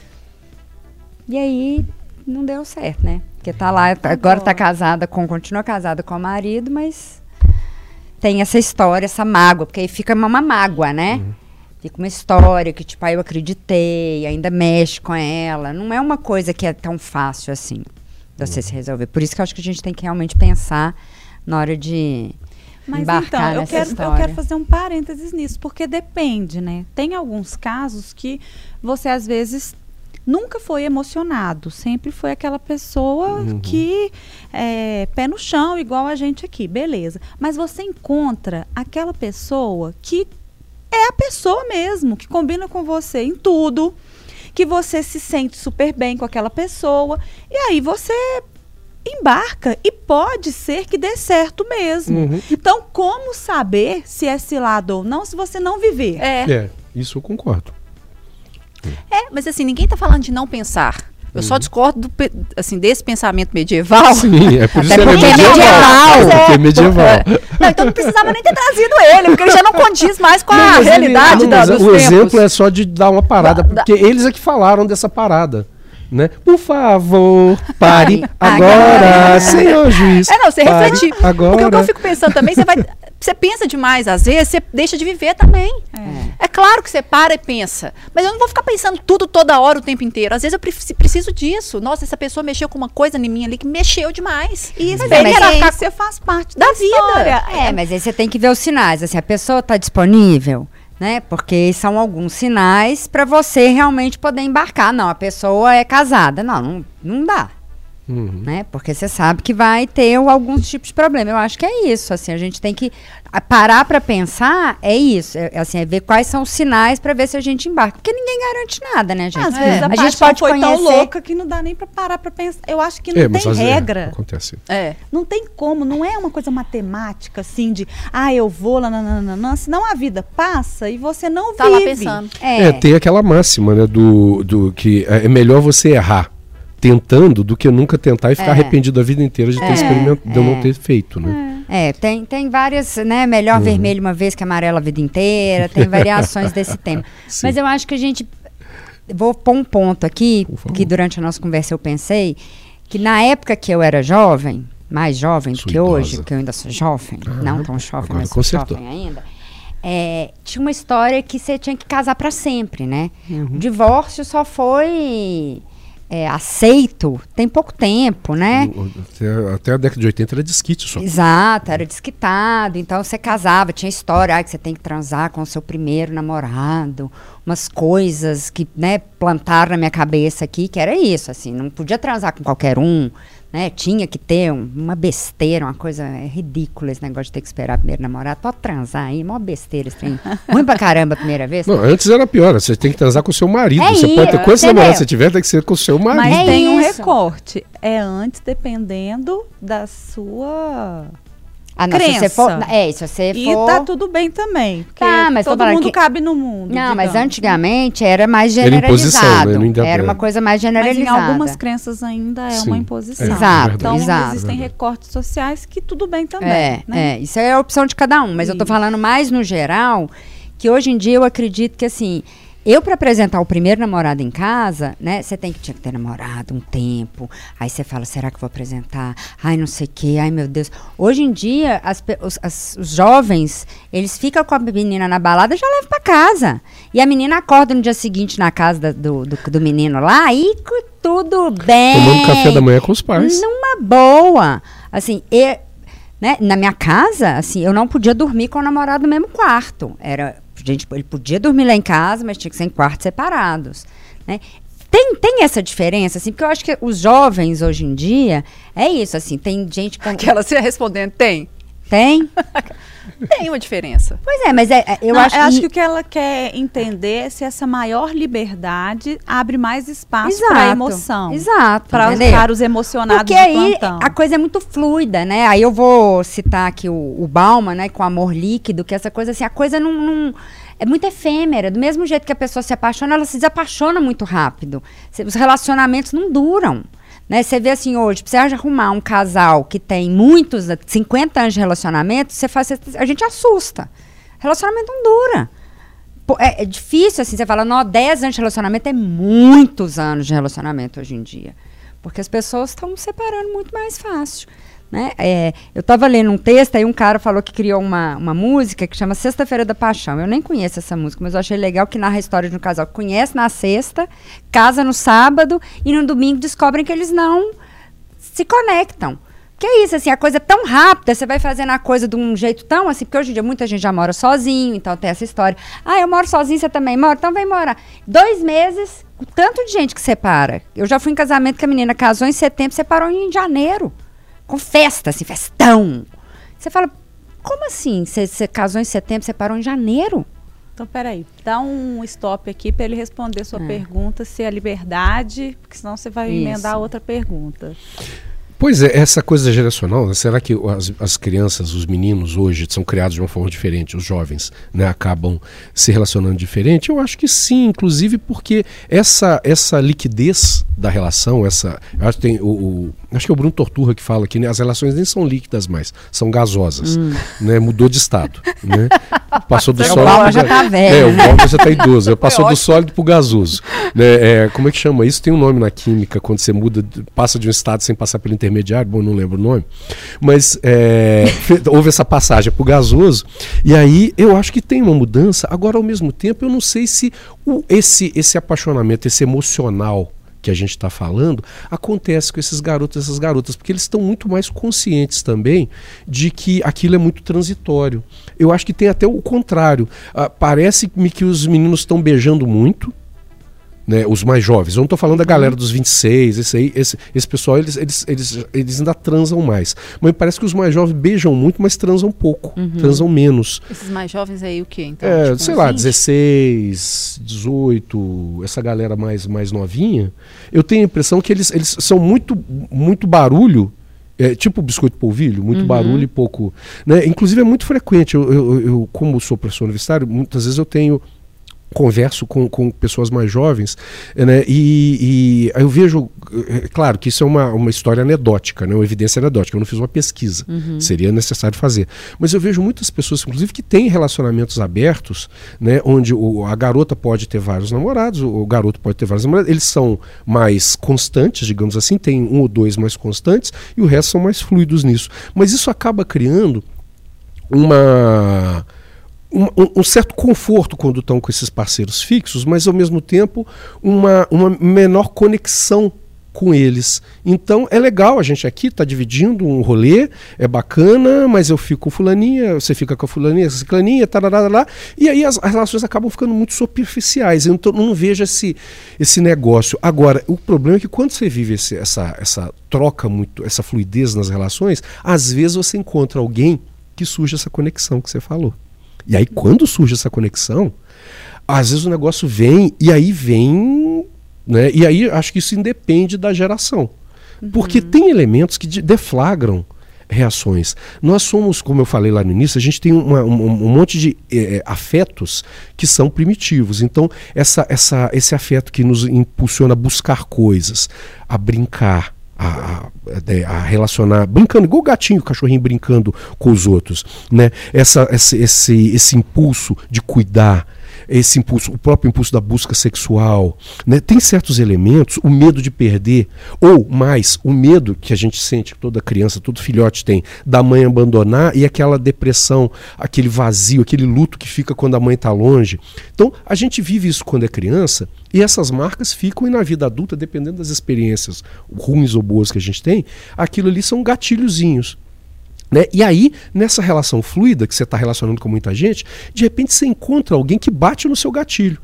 E aí não deu certo, né? Porque tá lá, agora tá casada com, continua casada com o marido, mas tem essa história, essa mágoa, porque aí fica uma, uma mágoa, né? Uhum. Fica uma história que, tipo, aí eu acreditei, ainda mexe com ela. Não é uma coisa que é tão fácil assim de você se resolver. Por isso que eu acho que a gente tem que realmente pensar na hora de Mas embarcar então, eu quero, eu história. quero fazer um parênteses nisso, porque depende, né? Tem alguns casos que você, às vezes, nunca foi emocionado, sempre foi aquela pessoa que é pé no chão, igual a gente aqui, beleza. Mas você encontra aquela pessoa que é a pessoa mesmo, que combina com você em tudo, que você se sente super bem com aquela pessoa, e aí você embarca e pode ser que dê certo mesmo. Uhum. Então, como saber se é cilado ou não se você não viver? É, É, isso eu concordo. É, mas assim, ninguém tá falando de não pensar. Eu só discordo do assim, desse pensamento medieval. Sim, é por *laughs* isso que ele é porque é medieval. medieval. Porque é medieval. Não, então não precisava nem ter trazido ele, porque ele já não condiz mais com a Não, ele- realidade não, da, dos o tempos. exemplo é só de dar uma parada, Da- da- porque eles é que falaram dessa parada. Né? Por favor, pare *laughs* Agora. agora, senhor juiz. É, não, você refletir. Agora. Porque o que eu fico pensando também, você vai. Você pensa demais, às vezes, você deixa de viver também. É. claro que você para e pensa. Mas eu não vou ficar pensando tudo toda hora, o tempo inteiro. Às vezes eu preci- preciso disso. Nossa, essa pessoa mexeu com uma coisa em mim ali que mexeu demais. E Mas é, mas experiência faz parte da, da vida. história. É, mas aí você tem que ver os sinais. Assim, a pessoa está disponível, né? Porque são alguns sinais para você realmente poder embarcar. Não, a pessoa é casada. Não, não, não dá. Uhum. Né? Porque você sabe que vai ter alguns tipos de problema. Eu acho que é isso. Assim, a gente tem que parar para pensar. É isso. É, assim, é ver quais são os sinais para ver se a gente embarca. Porque ninguém garante nada, né, gente? Às vezes a, a gente pode foi conhecer. tão louca que não dá nem pra parar pra pensar. Eu acho que não É, mas tem é, regra. acontece. É. Não tem como, não é uma coisa matemática assim de, ah, eu vou lá, nananana, senão a vida passa e você não Tá lá vive. pensando. É, É, tem aquela máxima, né, do, do que é melhor você errar tentando do que nunca tentar e ficar É. arrependido a vida inteira de ter experimentado, de eu não ter feito, né? É, tem, tem várias, né? Melhor Uhum. vermelho uma vez que amarelo a vida inteira, tem variações desse *laughs* tema. Sim. Mas eu acho que a gente. Vou pôr um ponto aqui, que durante a nossa conversa eu pensei, que na época que eu era jovem, mais jovem do que hoje, idosa. porque eu ainda sou jovem, não tão jovem, mas sou jovem ainda. é, tinha uma história que você tinha que casar para sempre, né? Uhum. O divórcio só foi é, aceito tem pouco tempo, né? Até, até a década de 80 era disquite só. Exato, era desquitado. Então você casava, tinha história ah, que você tem que transar com o seu primeiro namorado, umas coisas que né, plantaram na minha cabeça aqui, que era isso, assim, não podia transar com qualquer um, né? Tinha que ter um- uma besteira, uma coisa é ridícula esse negócio de ter que esperar primeiro namorado. Pode transar aí, mó besteira esse trem. *laughs* Ruim pra caramba a primeira vez. Não, antes era pior, você tem que transar com o seu marido. É você pode ter isso, quantos namorados você tiver, tem que ser com o seu marido. Mas É tem um isso. recorte. É antes, dependendo da sua. Ah, não, se você crença. for. É, se você E for. tá tudo bem também. Porque Tá, mas todo mundo que- cabe no mundo. Não, mas digamos. antigamente era mais Era imposição, né? generalizado. Ainda- Era uma coisa mais Mas em generalizada. algumas crenças ainda é Sim, uma imposição. é, Exato, Então exato. existem recortes sociais que tudo bem também. É, né? é, isso é a opção de cada um, mas eu tô falando mais no geral, que hoje em dia eu acredito que assim, eu para apresentar o primeiro namorado em casa, né, você tem que tinha que ter namorado um tempo. Aí você fala, será que vou apresentar? Ai, não sei o quê, ai meu Deus. Hoje em dia as os, as- os jovens, eles ficam com a menina na balada e já levam para casa. E a menina acorda no dia seguinte na casa da- do, do, do menino lá e tudo bem. Tomando café da manhã com os pais. Numa boa. Assim, e, né, na minha casa, assim, eu não podia dormir com o namorado no mesmo quarto. Era, gente, ele podia dormir lá em casa, mas tinha que ser em quartos separados, né? Tem, tem essa diferença, assim, porque eu acho que os jovens hoje em dia é isso, assim, tem gente com. Aquela você respondendo, tem. Tem? *laughs* Tem uma diferença. Pois é, mas é, é, eu Não, acho, eu acho que- o que ela quer entender é se essa maior liberdade abre mais espaço para emoção. Exato. Para, os emocionados Porque aí a coisa é muito fluida, né? Aí eu vou citar aqui o, o Bauman, né? Com amor líquido, que essa coisa assim, a coisa não, não- é muito efêmera. Do mesmo jeito que a pessoa se apaixona, ela se desapaixona muito rápido. Os relacionamentos não duram. Né? Você vê assim hoje, pra você arrumar um casal que tem muitos, 50 anos de relacionamento, você faz, a gente assusta. Relacionamento não dura. É, é difícil, assim, você fala, não, 10 anos de relacionamento é muitos anos de relacionamento hoje em dia. Porque as pessoas estão separando muito mais fácil. Né? É, eu estava lendo um texto, aí um cara falou que criou uma, uma música que chama Sexta-feira da Paixão. Eu nem conheço essa música, mas eu achei legal que narra a história de um casal que conhece na sexta, casa no sábado e no domingo descobrem que eles não se conectam. Que é isso, assim, a coisa é tão rápida, você vai fazendo a coisa de um jeito tão assim, porque hoje em dia muita gente já mora sozinho, então tem essa história. Ah, eu moro sozinho, você também mora? Então vem morar. Dois meses, o tanto de gente que separa. Eu já fui em casamento que a menina casou em setembro, separou em janeiro. Com festa, assim, festão. Você fala, como assim? Você, casou em setembro, separou em janeiro? Então, peraí, dá um stop aqui para ele responder sua É. pergunta, se é liberdade, porque senão você vai Isso. emendar outra pergunta. Pois é, essa coisa geracional, né? será que as, as crianças, os meninos hoje são criados de uma forma diferente, os jovens né, acabam se relacionando diferente? Eu acho que sim, inclusive porque essa, essa liquidez da relação, essa. Eu acho, que tem o, o- acho que é o Bruno Torturra que fala que né, as relações nem são líquidas mais, são gasosas. Né, mudou de estado. Né? Passou do O sólido. Paulo pro já ga- tá velho, É, o? Paulo já tá idoso. *laughs* Passou do sólido pro gasoso. Né, é, como é que chama isso? Tem um nome na química, quando você muda, passa de um estado sem passar pelo intermediário, bom, não lembro o nome. Mas é, *laughs* houve essa passagem pro gasoso, e aí eu acho que tem uma mudança. Agora, ao mesmo tempo, eu não sei se o- esse, esse apaixonamento, esse emocional que a gente está falando, acontece com esses garotos e essas garotas, porque eles estão muito mais conscientes também de que aquilo é muito transitório. Eu acho que tem até o contrário. Ah, Parece-me que os meninos estão beijando muito, né, os mais jovens. Eu não estou falando da galera dos 26, esse, aí, esse, esse pessoal, eles, eles, eles, eles ainda transam mais. Mas parece que os mais jovens beijam muito, mas transam pouco, transam menos. Esses mais jovens aí, o quê? Então, É, tipo, sei lá, 20? 16, 18, essa galera mais, mais novinha, eu tenho a impressão que eles, eles são muito, muito barulho. É, tipo biscoito polvilho, muito barulho e pouco. Né? Inclusive é muito frequente. Eu, eu, eu, como sou professor universitário, muitas vezes eu tenho converso com, com pessoas mais jovens, né, e, e eu vejo, é claro que isso é uma, uma história anedótica, né, uma evidência anedótica, eu não fiz uma pesquisa, seria necessário fazer. Mas eu vejo muitas pessoas, inclusive, que têm relacionamentos abertos, né, onde o, a garota pode ter vários namorados, o, o garoto pode ter vários namorados, eles são mais constantes, digamos assim, tem um ou dois mais constantes, e o resto são mais fluidos nisso. Mas isso acaba criando uma um, um- certo conforto quando estão com esses parceiros fixos, mas ao mesmo tempo uma, uma menor conexão com eles. Então é legal, a gente aqui está dividindo um rolê, é bacana, mas eu fico com fulaninha, você fica com a fulaninha, ciclaninha, tarará, e aí as, as relações acabam ficando muito superficiais. Então eu não vejo esse, esse negócio. Agora, o problema é que quando você vive esse- essa, essa troca muito, essa fluidez nas relações, às vezes você encontra alguém que surge essa conexão que você falou. E aí, quando surge essa conexão, às vezes o negócio vem, e aí vem. Né? E aí acho que isso independe da geração. Porque tem elementos que de- deflagram reações. Nós somos, como eu falei lá no início, a gente tem uma- um, um monte de eh, afetos que são primitivos. Então, essa, essa, esse afeto que nos impulsiona a buscar coisas, a brincar, a, a- a relacionar, brincando, igual o gatinho, o cachorrinho brincando com os outros, né? Essa, esse, esse, esse impulso de cuidar, esse impulso, o próprio impulso da busca sexual, né? Tem certos elementos, o medo de perder, ou mais, o medo que a gente sente, que toda criança, todo filhote tem, da mãe abandonar e aquela depressão, aquele vazio, aquele luto que fica quando a mãe está longe. Então, a gente vive isso quando é criança e essas marcas ficam e na vida adulta, dependendo das experiências ruins ou boas que a gente tem, aquilo ali são gatilhozinhos. Né? E aí, nessa relação fluida, que você está relacionando com muita gente, de repente você encontra alguém que bate no seu gatilho.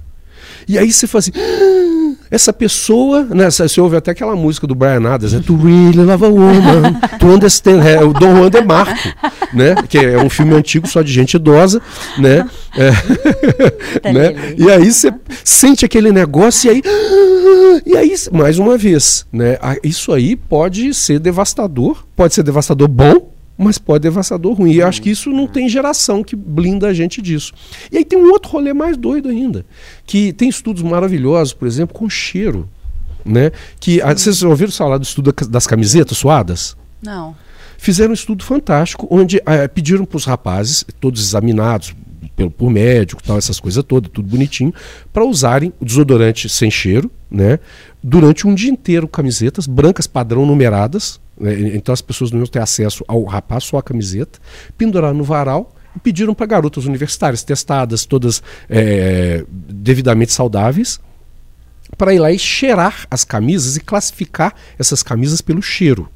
E aí você fala assim, "Ah, essa pessoa, né, você ouve até aquela música do Brian Adams, né, To really love a woman, to understand, é o Dom Juan Marco, né, que é um filme antigo só de gente idosa, né, é, *laughs* né, e aí você sente aquele negócio e aí, "Ah", e aí, mais uma vez, né, a- isso aí pode ser devastador, pode ser devastador bom, mas pode ser devastador ruim. E eu acho que isso não tem geração que blinda a gente disso. E aí tem um outro rolê mais doido ainda, que tem estudos maravilhosos, por exemplo, com cheiro. Né? Que, ah, vocês ouviram falar do estudo da- das camisetas suadas? Não. Fizeram um estudo fantástico, onde eh, pediram para os rapazes, todos examinados, pelo, por médico, tal, essas coisas todas, tudo bonitinho, para usarem o desodorante sem cheiro, né? Durante um dia inteiro, camisetas brancas padrão numeradas? Então as pessoas não iam ter acesso ao rapaz, só a camiseta, pendurar no varal e pediram para garotas universitárias testadas, todas é, devidamente saudáveis, para ir lá e cheirar as camisas e classificar essas camisas pelo cheiro.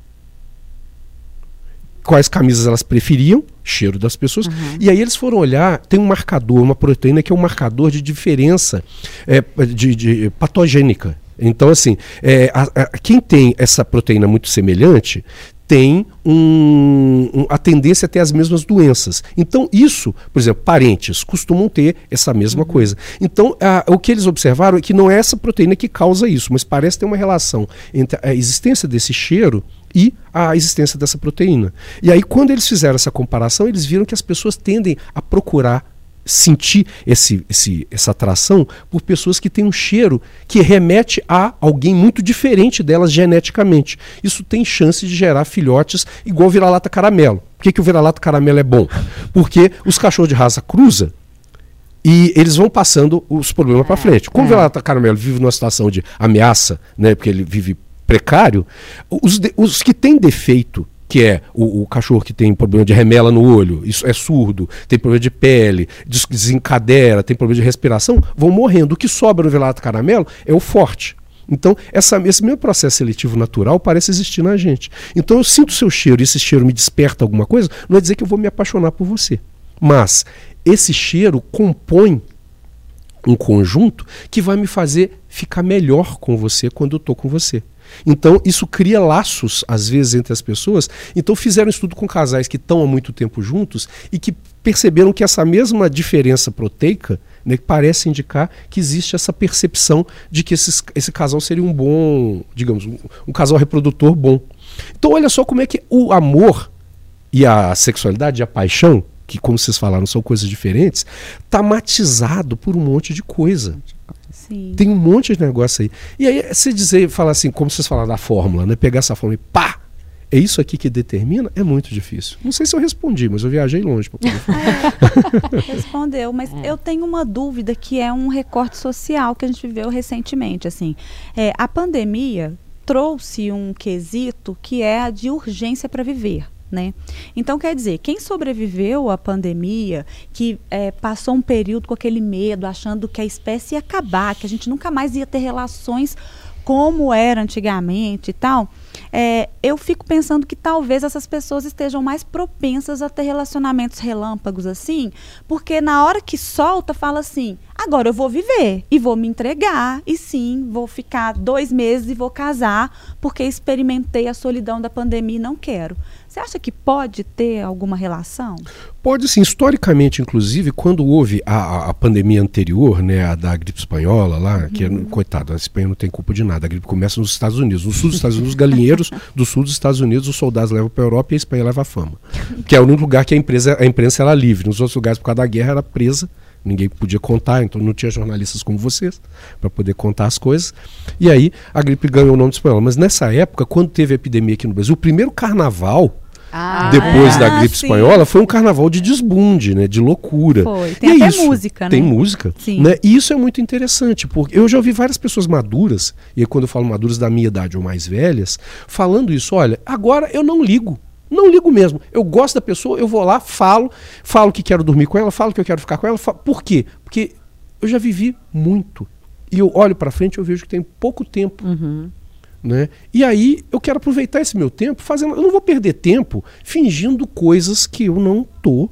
Quais camisas elas preferiam, cheiro das pessoas. E aí eles foram olhar, tem um marcador, uma proteína que é um marcador de diferença é, de, de patogênica. Então, assim, é, a- a- quem tem essa proteína muito semelhante tem um- um- a tendência a ter as mesmas doenças. Então, isso, por exemplo, parentes costumam ter essa mesma coisa. Então, a- o que eles observaram é que não é essa proteína que causa isso, mas parece ter uma relação entre a existência desse cheiro e a existência dessa proteína. E aí, quando eles fizeram essa comparação, eles viram que as pessoas tendem a procurar sentir esse, esse- essa atração por pessoas que têm um cheiro que remete a alguém muito diferente delas geneticamente. Isso tem chance de gerar filhotes igual o vira-lata caramelo. Por que, que o vira-lata caramelo é bom? Porque os cachorros de raça cruza e eles vão passando os problemas para frente. Como o vira-lata caramelo vive numa situação de ameaça, né, porque ele vive precário, os, de- os que têm defeito, que é o, o cachorro que tem problema de remela no olho, isso é surdo, tem problema de pele, des- desencadeira, tem problema de respiração, vão morrendo. O que sobra no vira-lata caramelo é o forte. Então, essa- esse mesmo processo seletivo natural parece existir na gente. Então, eu sinto seu cheiro e esse cheiro me desperta alguma coisa, não é dizer que eu vou me apaixonar por você. Mas esse cheiro compõe um conjunto que vai me fazer ficar melhor com você quando eu estou com você. Então, isso cria laços, às vezes, entre as pessoas. Então, fizeram um estudo com casais que estão há muito tempo juntos e que perceberam que essa mesma diferença proteica né, parece indicar que existe essa percepção de que esses- esse casal seria um bom, digamos, um, um casal reprodutor bom. Então, olha só como é que o amor e a sexualidade e a paixão, que como vocês falaram são coisas diferentes, tá matizado por um monte de coisa. Sim. Tem um monte de negócio aí. E aí você dizer, falar assim, como vocês falaram da fórmula, né? Pegar essa fórmula e pá! É isso aqui que determina? É muito difícil. Não sei se eu respondi, mas eu viajei longe para poder falar. *laughs* Respondeu, mas eu tenho uma dúvida que é um recorte social que a gente viveu recentemente. Assim, É, a pandemia trouxe um quesito que é a de urgência para viver. Né? Então, quer dizer, quem sobreviveu à pandemia, que é, passou um período com aquele medo, achando que a espécie ia acabar, que a gente nunca mais ia ter relações como era antigamente e tal, é, eu fico pensando que talvez essas pessoas estejam mais propensas a ter relacionamentos relâmpagos assim, porque na hora que solta, fala assim: agora eu vou viver e vou me entregar, e sim, vou ficar dois meses e vou casar, porque experimentei a solidão da pandemia e não quero. Você acha que pode ter alguma relação? Pode sim, historicamente, inclusive, quando houve a, a- pandemia anterior, né, a da gripe espanhola lá, que, Uhum. coitado, a Espanha não tem culpa de nada, a gripe começa nos Estados Unidos. No sul dos Estados Unidos, os galinheiros *laughs* do sul dos Estados Unidos, os soldados levam para a Europa e a Espanha leva a fama. Que é o único lugar que a, empresa, a imprensa era livre. Nos outros lugares, por causa da guerra, era presa, ninguém podia contar, então não tinha jornalistas como vocês para poder contar as coisas. E aí a gripe ganhou o nome de espanhola. Mas nessa época, quando teve a epidemia aqui no Brasil, o primeiro carnaval Ah, depois Ah, da gripe sim. espanhola, foi um carnaval de desbunde, né? De loucura. Foi. E Tem é até isso. música, né? Tem música. Sim. Né? E isso é muito interessante, porque eu já ouvi várias pessoas maduras, e quando eu falo maduras da minha idade ou mais velhas, falando isso, olha, agora eu não ligo. Não ligo mesmo. Eu gosto da pessoa, eu vou lá, falo, falo que quero dormir com ela, falo que eu quero ficar com ela. fa- Por quê? Porque eu já vivi muito. E eu olho pra frente e eu vejo que tem pouco tempo. Né? E aí eu quero aproveitar esse meu tempo fazendo. Eu não vou perder tempo fingindo coisas que eu não tô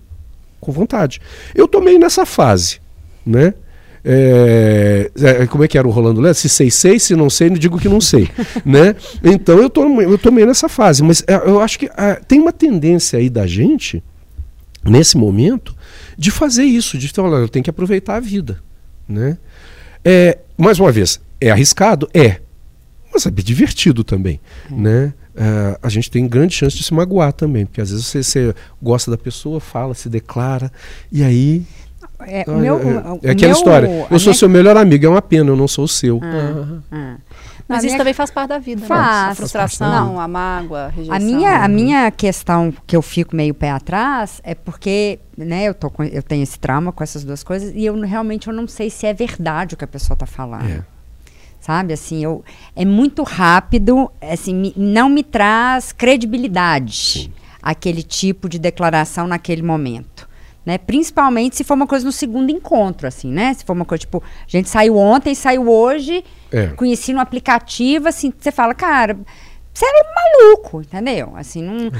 com vontade. Eu tô meio nessa fase, né? É, é, como é que era o Rolando Lé? Se sei, sei, se não sei, não digo que não sei. *laughs* né? Então eu tô, eu tô meio nessa fase. Mas é, eu acho que ah, tem uma tendência aí da gente, nesse momento, de fazer isso, de falar, eu tenho que aproveitar a vida. Né? É, mais uma vez, é arriscado? É mas é divertido também, né? Ah, a gente tem grande chance de se magoar também, porque às vezes você, você gosta da pessoa, fala, se declara, e aí É, ah, o meu, é, o- é aquela meu- história. Eu sou minha- seu melhor amigo, é uma pena, eu não sou o seu. Ah, Ah. Mas A isso minha- também faz parte da vida, né? Faz. A frustração, a mágoa, a rejeição. A minha, a minha questão que eu fico meio pé atrás é porque, né, eu, tô com- eu tenho esse trauma com essas duas coisas e eu realmente eu não sei se é verdade o que a pessoa está falando. É. Sabe, assim, eu, é muito rápido, assim, me- não me traz credibilidade aquele tipo de declaração naquele momento. Né? Principalmente se for uma coisa no segundo encontro, assim, né? Se for uma coisa, tipo, a gente saiu ontem, saiu hoje, É. conheci no aplicativo, assim, você fala, cara, você um maluco, entendeu? Assim, não,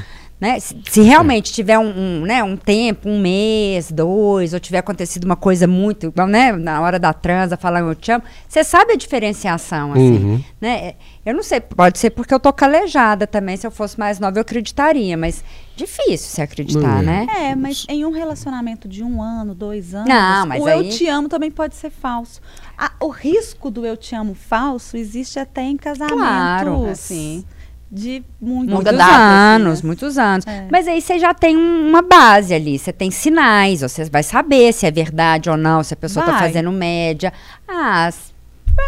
né? Se, se realmente tiver um, um, né, um tempo, um mês, dois, ou tiver acontecido uma coisa muito, né, na hora da transa, falar eu te amo, você sabe a diferenciação, assim, Uhum. né? Eu não sei, pode ser porque eu tô calejada também, se eu fosse mais nova eu acreditaria, mas difícil se acreditar, Não é. né? É, mas em um relacionamento de um ano, dois anos, Não, mas o aí- eu te amo também pode ser falso. Ah, o risco do eu te amo falso existe até em casamentos Claro, assim. De muitos assim, anos, né? muitos anos. É. Mas aí você já tem um- uma base ali, você tem sinais, você vai saber se é verdade ou não, se a pessoa tá Vai. fazendo média. Ah,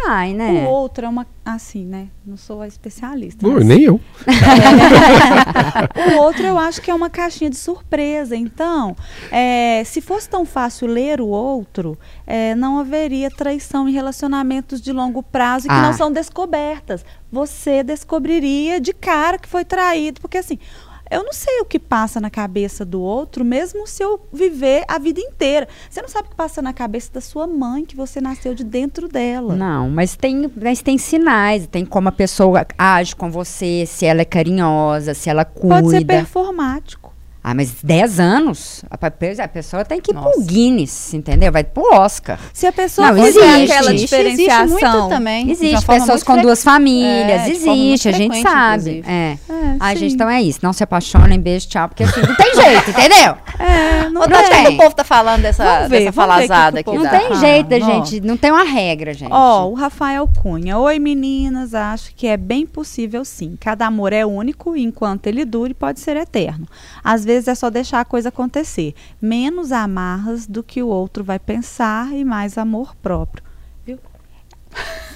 vai, né? O outro é uma. Assim, né? Não sou a especialista. Não, mas- nem eu. *laughs* o outro eu acho que é uma caixinha de surpresa. Então, é, se fosse tão fácil ler o outro, é, não haveria traição em relacionamentos de longo prazo e que Ah. não são descobertas. Você descobriria de cara que foi traído, porque assim. Eu não sei o que passa na cabeça do outro, mesmo se eu viver a vida inteira. Você não sabe o que passa na cabeça da sua mãe, que você nasceu de dentro dela. Não, mas tem, mas tem sinais, tem como a pessoa age com você, se ela é carinhosa, se ela cuida. Pode ser performático. Ah, mas 10 anos? A, pe- a pessoa tem que ir Nossa. pro Guinness, entendeu? Vai pro Oscar. Se a pessoa Não, existe. aquela diferenciação. Existe muito também. Existe pessoas com duas famílias, É, existe, a gente sabe. É. É, Ai, sim. gente, então é isso. Não se apaixonem, beijo, tchau, porque assim, não tem jeito, entendeu? *laughs* É, não Não tem. o povo tá falando dessa, ver, dessa falazada aqui. povo Não tá tem jeito, gente. Não tem uma regra, gente. Ó, o Rafael Cunha. Oi, meninas. Acho que é bem possível, sim. Cada amor é único e enquanto ele dure, pode ser eterno. Às vezes é só deixar a coisa acontecer. Menos amarras do que o outro vai pensar e mais amor próprio.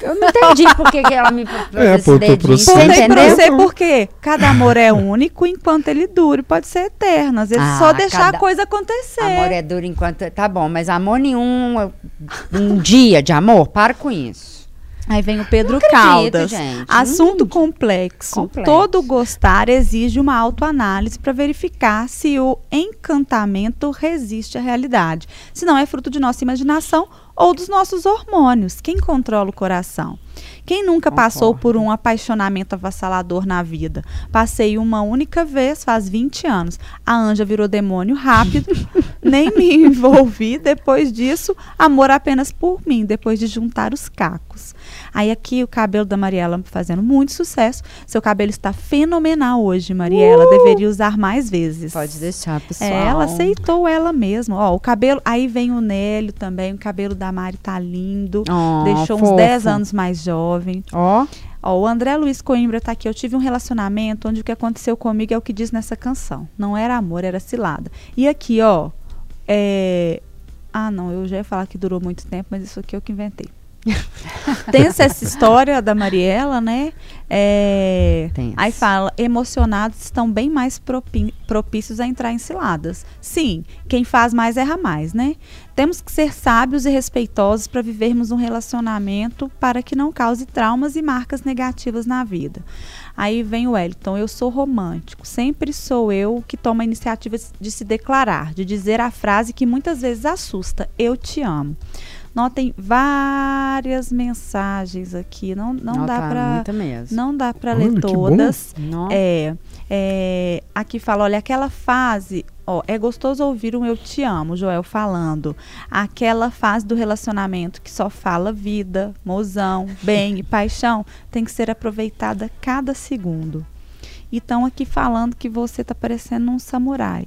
Eu não entendi por que, que ela me É, esse dedinho. Você pra entendeu? você porque cada amor é único enquanto ele dure, pode ser eterno. Às vezes Ah, só deixar cada- a coisa acontecer. Amor é duro enquanto. Tá bom, mas amor nenhum. Um dia de amor, para com isso. Aí vem o Pedro acredito, Caldas. gente. Assunto Hum. complexo. Complexo. Todo gostar exige uma autoanálise para verificar se o encantamento resiste à realidade. Se não é fruto de nossa imaginação ou dos nossos hormônios. Quem controla o coração? Quem nunca passou por um apaixonamento avassalador na vida? Passei uma única vez, faz 20 anos. A Anja virou demônio rápido, *laughs* nem me envolvi. Depois disso, amor apenas por mim, depois de juntar os cacos. Aí aqui o cabelo da Mariela fazendo muito sucesso. Seu cabelo está fenomenal hoje, Mariela. Deveria usar mais vezes. Pode deixar, pessoal. É, ela aceitou ela mesma. Ó, o cabelo. Aí vem o Nélio também. O cabelo da Mari tá lindo. Oh, Deixou uns fofo. 10 anos mais jovem. Ó, Ó, o André Luiz Coimbra tá aqui. Eu tive um relacionamento onde o que aconteceu comigo é o que diz nessa canção. Não era amor, era cilada. E aqui, ó. É... Ah, não, eu já ia falar que durou muito tempo, mas isso aqui é o que inventei. *laughs* Tensa essa história da Mariela, né? É. Aí fala, emocionados estão bem mais propícios a entrar em ciladas. Sim, quem faz mais erra mais, né? Temos que ser sábios e respeitosos para vivermos um relacionamento para que não cause traumas e marcas negativas na vida. Aí vem o Wellington, eu sou romântico. Sempre sou eu que tomo a iniciativa de se declarar, de dizer a frase que muitas vezes assusta: Eu te amo. Notem várias mensagens aqui. Não, não dá tá para não dá para ler todas. Não. É, é, aqui fala, olha, aquela fase, ó, é gostoso ouvir um eu te amo, Joel falando. Aquela fase do relacionamento que só fala vida, mozão, bem e paixão, tem que ser aproveitada cada segundo. E estão aqui falando que você tá parecendo um samurai.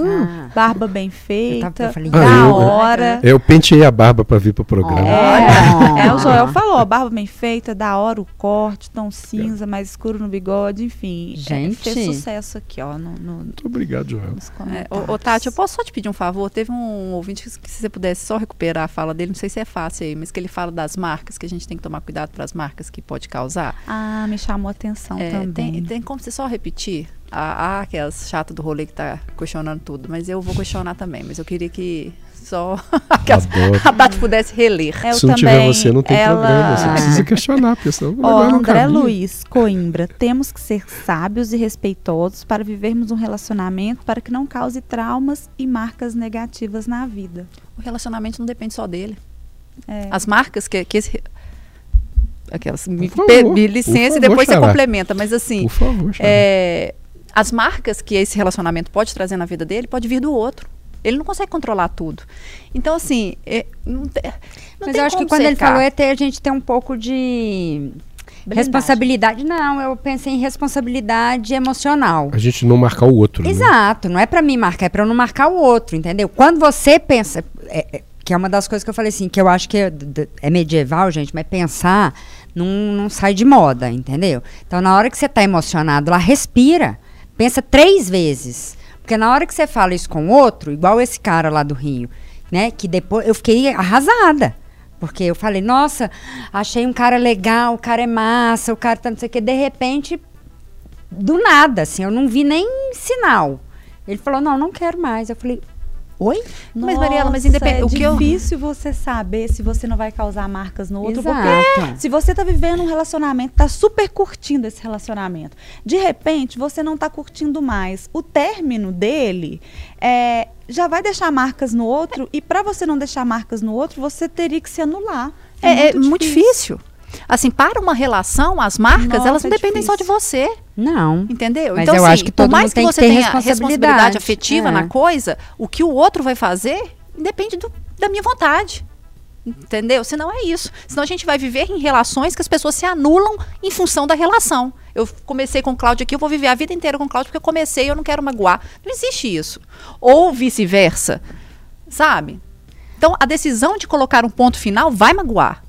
Ah, Barba bem eu, feita, tava, eu falei, Ah, da eu- hora. Eu penteei a barba pra vir pro programa. É, é, o. Joel falou, barba bem feita, da hora o corte, tom cinza, mais escuro no bigode, enfim. é, Gente. fez sucesso aqui, ó, no, no- Muito obrigado, Joel. É, ô, ô, Tati, eu posso só te pedir um favor? Teve um ouvinte que, que se você pudesse só recuperar a fala dele, não sei se é fácil aí, mas que ele fala das marcas, que a gente tem que tomar cuidado para as marcas que pode causar. Ah, me chamou a atenção É, também. tem, tem como você só repetir? Ah, ah, aquelas chatas do rolê que tá questionando tudo, mas eu vou questionar também, mas eu queria que só *laughs* aquelas- a Tati pudesse reler. Eu Se não também, tiver você, não tem ela... problema. Você precisa questionar, porque senão o Ó, negócio não André. Luiz Coimbra, temos que ser sábios e respeitosos para vivermos um relacionamento para que não cause traumas e marcas negativas na vida. O relacionamento não depende só dele. É. As marcas que, que esse. Aquelas. Me, favor, me licença e favor, depois você Xará. complementa, mas assim. Por favor, Xará. é, as marcas que esse relacionamento pode trazer na vida dele pode vir do outro. Ele não consegue controlar tudo. Então, assim, é, não, te- não Mas tem eu acho que quando ele cercar. falou é ter, a gente tem um pouco de responsabilidade. Não, eu pensei em responsabilidade emocional. A gente não marcar o outro. né? Exato, não é pra mim marcar, é pra eu não marcar o outro, entendeu? Quando você pensa, é- é- que é uma das coisas que eu falei assim, que eu acho que é, é medieval, gente, mas pensar não, não sai de moda, entendeu? Então, na hora que você tá emocionado lá, respira, pensa três vezes. Porque na hora que você fala isso com outro, igual esse cara lá do Rio, né? Que depois eu fiquei arrasada. Porque eu falei, nossa, achei um cara legal, o cara é massa, o cara tá não sei o quê. De repente, do nada, assim, eu não vi nem sinal. Ele falou, não, não quero mais. Eu falei, oi? Mas, Mariela, mas Nossa, independente- É o que eu- difícil você saber se você não vai causar marcas no outro. Porque Exato. se você tá vivendo um relacionamento, tá super curtindo esse relacionamento. De repente, você não tá curtindo mais. O término dele é, já vai deixar marcas no outro. E para você não deixar marcas no outro, você teria que se anular. É, é muito difícil. Assim, para uma relação, as marcas, Nossa, elas não é dependem só de difícil. você. Não. Entendeu? Mas então, eu assim, acho que por mais que você tenha responsabilidade. responsabilidade afetiva É. na coisa, o que o outro vai fazer depende do- da minha vontade. Entendeu? Senão é isso. Senão a gente vai viver em relações que as pessoas se anulam em função da relação. Eu comecei com o Cláudio aqui, eu vou viver a vida inteira com o Cláudio porque eu comecei e eu não quero magoar. Não existe isso. Ou vice-versa. Sabe? Então, a decisão de colocar um ponto final vai magoar.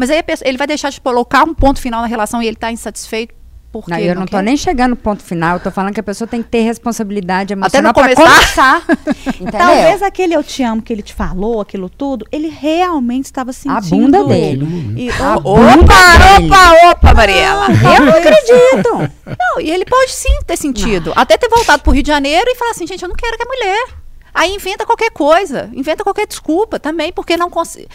Mas aí a pessoa- ele vai deixar de colocar um ponto final na relação e ele está insatisfeito porque Não, ele eu não tô quer? nem chegando no ponto final, eu tô falando que a pessoa tem que ter responsabilidade Até não emocional pra começar? começar. *laughs* Talvez aquele eu te amo que ele te falou, aquilo tudo, ele realmente estava sentindo. bunda dele. E, A ou- bunda dele. Opa, opa, Mariela. Eu não acredito. Não, e ele pode sim ter sentido. Até ter voltado pro Rio de Janeiro e falar assim, gente, eu não quero que a mulher. Aí inventa qualquer coisa, inventa qualquer desculpa também, porque não consegue.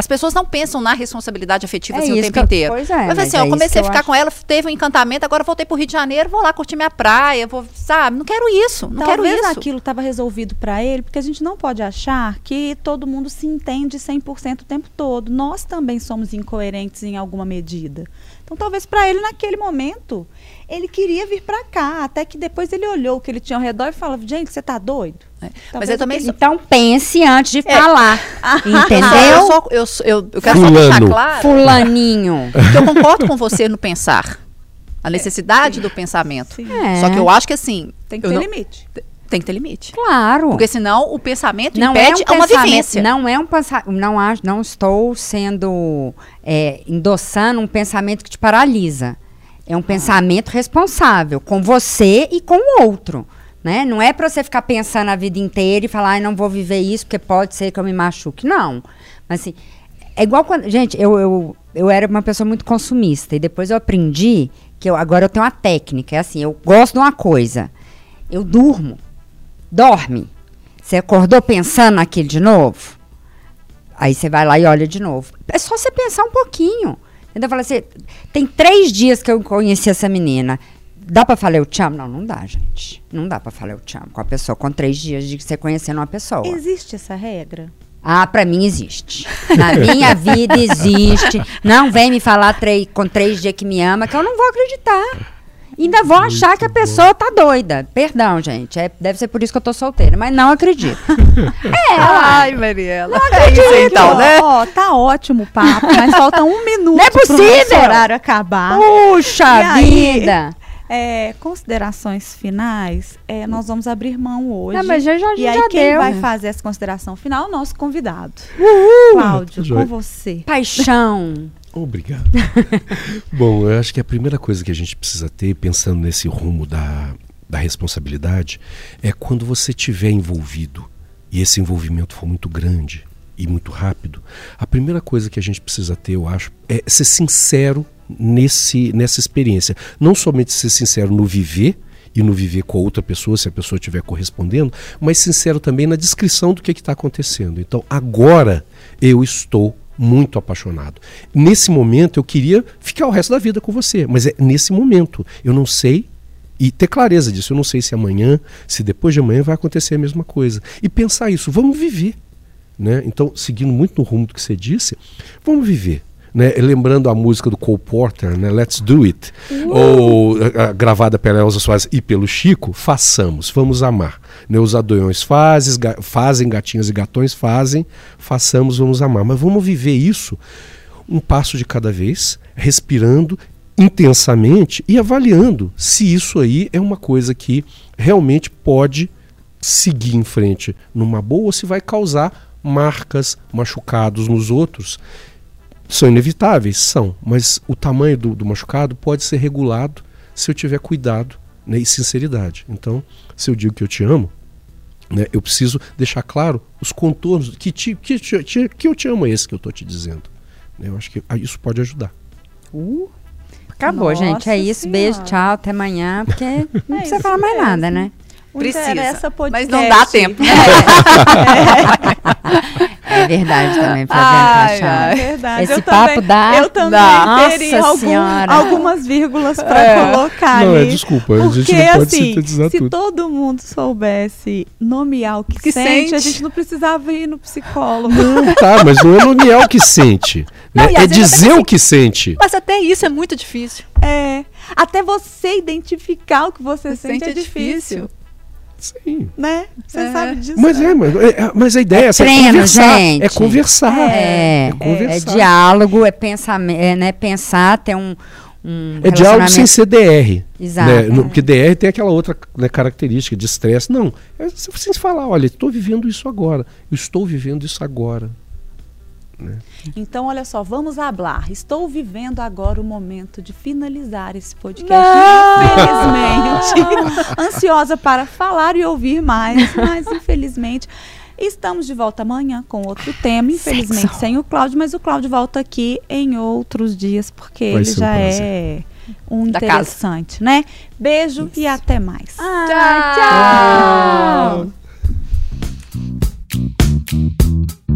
As pessoas não pensam na responsabilidade afetiva É assim, o tempo que eu- inteiro. pois é, Mas mas assim, é eu comecei a ficar acho. com ela, teve um encantamento, agora voltei pro Rio de Janeiro, vou lá curtir minha praia, vou, sabe? Não quero isso, não Talvez quero isso. aquilo estava resolvido para ele, porque a gente não pode achar que todo mundo se entende 100% o tempo todo. Nós também somos incoerentes em alguma medida. Então, talvez para ele, naquele momento, ele queria vir para cá, até que depois ele olhou o que ele tinha ao redor e falou: gente, você tá doido? É. Talvez Mas eu também sou- Então pense antes de É. falar. *laughs* Eu, Entendeu? só, eu, sou- eu, eu quero só deixar Fulano. claro Fulaninho. que eu concordo com você no pensar. A necessidade do pensamento. É. Só que eu acho que assim. Tem que eu ter não- limite. Tem que ter limite. Claro. Porque senão o pensamento não impede é um uma pensamento, vivência. Não é um pensamento. Não, acho- não estou sendo é, endossando um pensamento que te paralisa. É Ah. um pensamento responsável com você e com o outro. Né? Não é para você ficar pensando a vida inteira e falar, ai, não vou viver isso porque pode ser que eu me machuque. Não. Mas assim, é igual quando. Gente, eu, eu, eu era uma pessoa muito consumista e depois eu aprendi que eu, agora eu tenho uma técnica. É assim, eu gosto de uma coisa. Eu durmo. Dorme. Você acordou pensando naquilo de novo? Aí você vai lá e olha de novo. É só você pensar um pouquinho. Entendeu? Fala assim, tem três dias que eu conheci essa menina. Dá pra falar eu te amo? Não, não dá, gente. Não dá pra falar eu te amo com a pessoa, com três dias de você conhecendo uma pessoa. Existe essa regra? Ah, pra mim existe. Na minha vida existe. Não vem me falar três, com três dias que me ama, que eu não vou acreditar. Ainda vou achar que a pessoa tá doida. Perdão, gente. É, deve ser por isso que eu tô solteira, mas não acredito. *laughs* é, Ai, Mariela. *laughs* é isso aí, então, né? Ó, tá ótimo o papo, mas falta um minuto *laughs* Não é pro possível! horário acabar. Puxa E aí? vida! É, considerações finais, é, nós vamos abrir mão hoje. Não, mas já, já, e já aí, quem deu. vai né? fazer essa consideração final é o nosso convidado. Cláudio, Joia. com você. Paixão. Obrigado. *laughs* Bom, eu acho que a primeira coisa que a gente precisa ter, pensando nesse rumo da, da responsabilidade, é quando você estiver envolvido e esse envolvimento for muito grande e muito rápido, a primeira coisa que a gente precisa ter, eu acho, é ser sincero nesse, nessa experiência. Não somente ser sincero no viver e no viver com a outra pessoa, se a pessoa estiver correspondendo, mas sincero também na descrição do que está acontecendo. Então, agora eu estou muito apaixonado. Nesse momento eu queria ficar o resto da vida com você, mas é nesse momento. Eu não sei e ter clareza disso. Eu não sei se amanhã, se depois de amanhã vai acontecer a mesma coisa. E pensar isso, vamos viver. Né? Então, seguindo muito no rumo do que você disse, vamos viver. Né? Lembrando a música do Cole Porter, né? Let's Do It, ou a- a- gravada pela Elza Soares e pelo Chico, façamos, vamos amar. Né? Os adonhões fazem, ga- fazem, gatinhas e gatões fazem, façamos, vamos amar. Mas vamos viver isso um passo de cada vez, respirando intensamente e avaliando se isso aí é uma coisa que realmente pode seguir em frente numa boa ou se vai causar marcas, machucados nos outros. São inevitáveis? São, mas o tamanho do, do machucado pode ser regulado se eu tiver cuidado né, e sinceridade. Então, se eu digo que eu te amo, né, eu preciso deixar claro os contornos. Que, ti, que, ti- que eu te amo é esse que eu estou te dizendo. Né, Eu acho que ah, isso pode ajudar. Acabou, Nossa gente. É isso. Beijo, Senhora. tchau. Até amanhã. Porque *laughs* não É precisa isso falar mais mesmo. nada, né? O Precisa, Interessa mas Podcast. não dá tempo. É verdade também, Ai, Flaviana Paixão. ai. É verdade. Esse eu papo também, dá- Eu também dá. teria Nossa algum- algumas vírgulas para É. colocar Não, é, ali. desculpa, a Porque gente não pode assim, sintetizar se tudo. todo mundo soubesse nomear o que, Que sente, a sente. gente não precisava ir no psicólogo. Não, tá, mas não é nomear o que sente. né? Não, às é dizer assim- o que sente. Mas até isso é muito difícil. É, até você identificar o que você, Você sente sente é difícil, Sim. né? Você É. sabe disso. Mas é, mas, é, mas a ideia é, essa, é treino, conversar. gente. É conversar. É, é, conversar. diálogo, é pensamento, é né, pensar, ter um, um É diálogo sem ser DR. Exato. Né? No- Porque DR tem aquela outra né, característica de estresse. Não. É se você falar, olha, estou vivendo isso agora. Eu estou vivendo isso agora. Né? Então, olha só, vamos falar. Estou vivendo agora o momento de finalizar esse podcast. Não! Infelizmente, *laughs* ansiosa para falar e ouvir mais, mas infelizmente. Estamos de volta amanhã com outro tema, infelizmente Sexo. sem o Cláudio, mas o Cláudio volta aqui em outros dias, porque Vai ele já é um interessante, né? Beijo Isso. e até mais. Ah, tchau. tchau. tchau.